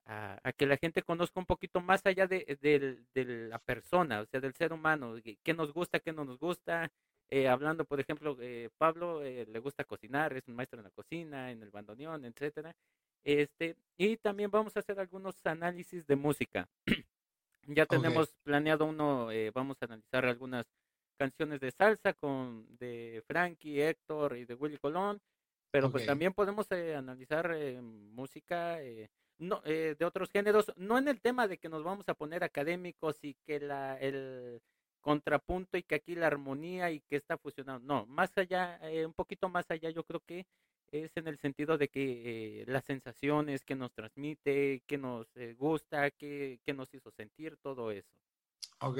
a, que la gente conozca un poquito más allá de, la persona, o sea, del ser humano, qué nos gusta, qué no nos gusta. Eh, hablando, por ejemplo, eh, Pablo le gusta cocinar, es un maestro en la cocina, en el bandoneón, etcétera. Este, y también vamos a hacer algunos análisis de música. <clears throat> ya tenemos planeado uno, vamos a analizar algunas canciones de salsa con de Frankie, Héctor y de Willy Colón pero pues también podemos eh, analizar eh, música eh, no, de otros géneros, no en el tema de que nos vamos a poner académicos y que la, el contrapunto y que aquí la armonía y que está fusionado, no, más allá, un poquito más allá, yo creo que es en el sentido de que las sensaciones que nos transmite, que nos gusta, que, que nos hizo sentir, todo eso. Ok.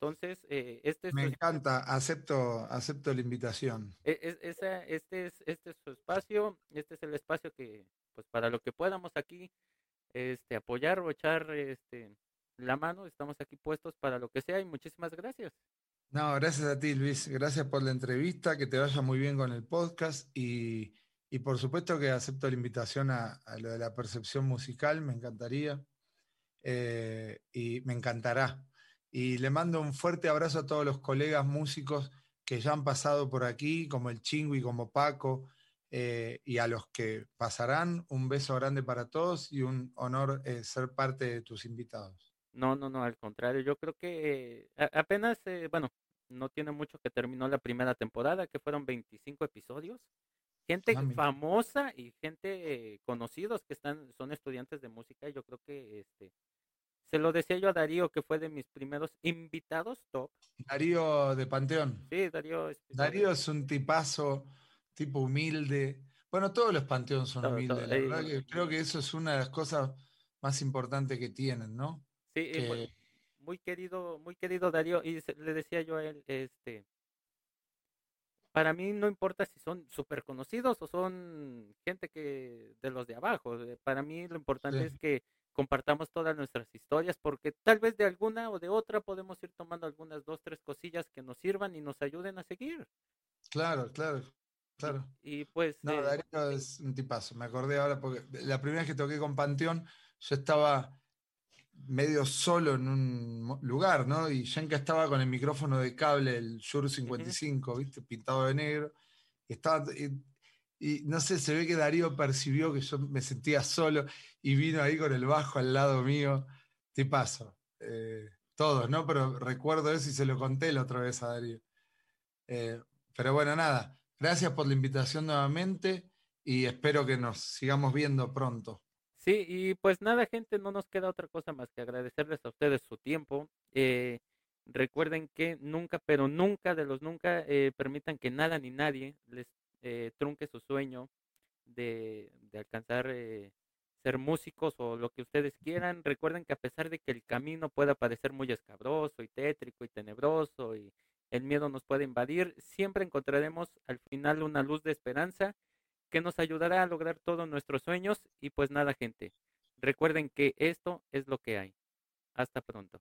Entonces, eh, este es Me encanta, acepto, acepto la invitación. E, e, este, es, este es su espacio, este es el espacio que, pues para lo que podamos aquí este, apoyar o echar este, la mano, estamos aquí puestos para lo que sea y muchísimas gracias. No, gracias a ti, Luis. Gracias por la entrevista, que te vaya muy bien con el podcast y, y por supuesto que acepto la invitación a, a, lo de la percepción musical, me encantaría eh, y me encantará y le mando un fuerte abrazo a todos los colegas músicos que ya han pasado por aquí, como el Chingui, como Paco, eh, y a los que pasarán, un beso grande para todos y un honor eh, ser parte de tus invitados. No, no, no, al contrario, yo creo que eh, apenas, bueno, no tiene mucho que terminó la primera temporada, que fueron 25 episodios. Gente ah, famosa y gente conocidos que están, son estudiantes de música, yo creo que este, se lo decía yo a Darío, que fue de mis primeros invitados top. Darío de Panteón. Sí, Darío. Es, Darío es un tipazo, tipo humilde. Bueno, todos los Panteón son humildes. la verdad que creo que eso es una de las cosas más importantes que tienen, ¿no? Sí, muy querido, muy querido Darío. Y le decía yo a él, este, para mí no importa si son súper conocidos o son gente que de los de abajo. Eh, para mí lo importante es que compartamos todas nuestras historias, porque tal vez de alguna o de otra podemos ir tomando algunas dos, tres cosillas que nos sirvan y nos ayuden a seguir. Claro, claro, claro. Y, pues... No, eh, Darío es un tipazo, me acordé ahora, porque la primera vez que toqué con Panteón, yo estaba medio solo en un lugar, ¿no? Y Yenka estaba con el micrófono de cable, el Shure 55, ¿viste? Pintado de negro. Y estaba, y no sé, se ve que Darío percibió que yo me sentía solo y vino ahí con el bajo al lado mío. Te paso. Eh, todos, ¿no? Pero recuerdo eso y se lo conté la otra vez a Darío. Eh, pero bueno, nada. Gracias por la invitación nuevamente y espero que nos sigamos viendo pronto. Sí, y pues nada, gente, no nos queda otra cosa más que agradecerles a ustedes su tiempo. Eh, recuerden que nunca, pero nunca de los nunca permitan que nada ni nadie les eh, trunque su sueño de, alcanzar eh, ser músicos o lo que ustedes quieran. Recuerden que a pesar de que el camino pueda parecer muy escabroso y tétrico y tenebroso y el miedo nos puede invadir, siempre encontraremos al final una luz de esperanza que nos ayudará a lograr todos nuestros sueños. Y pues nada, gente, recuerden que esto es lo que hay. Hasta pronto.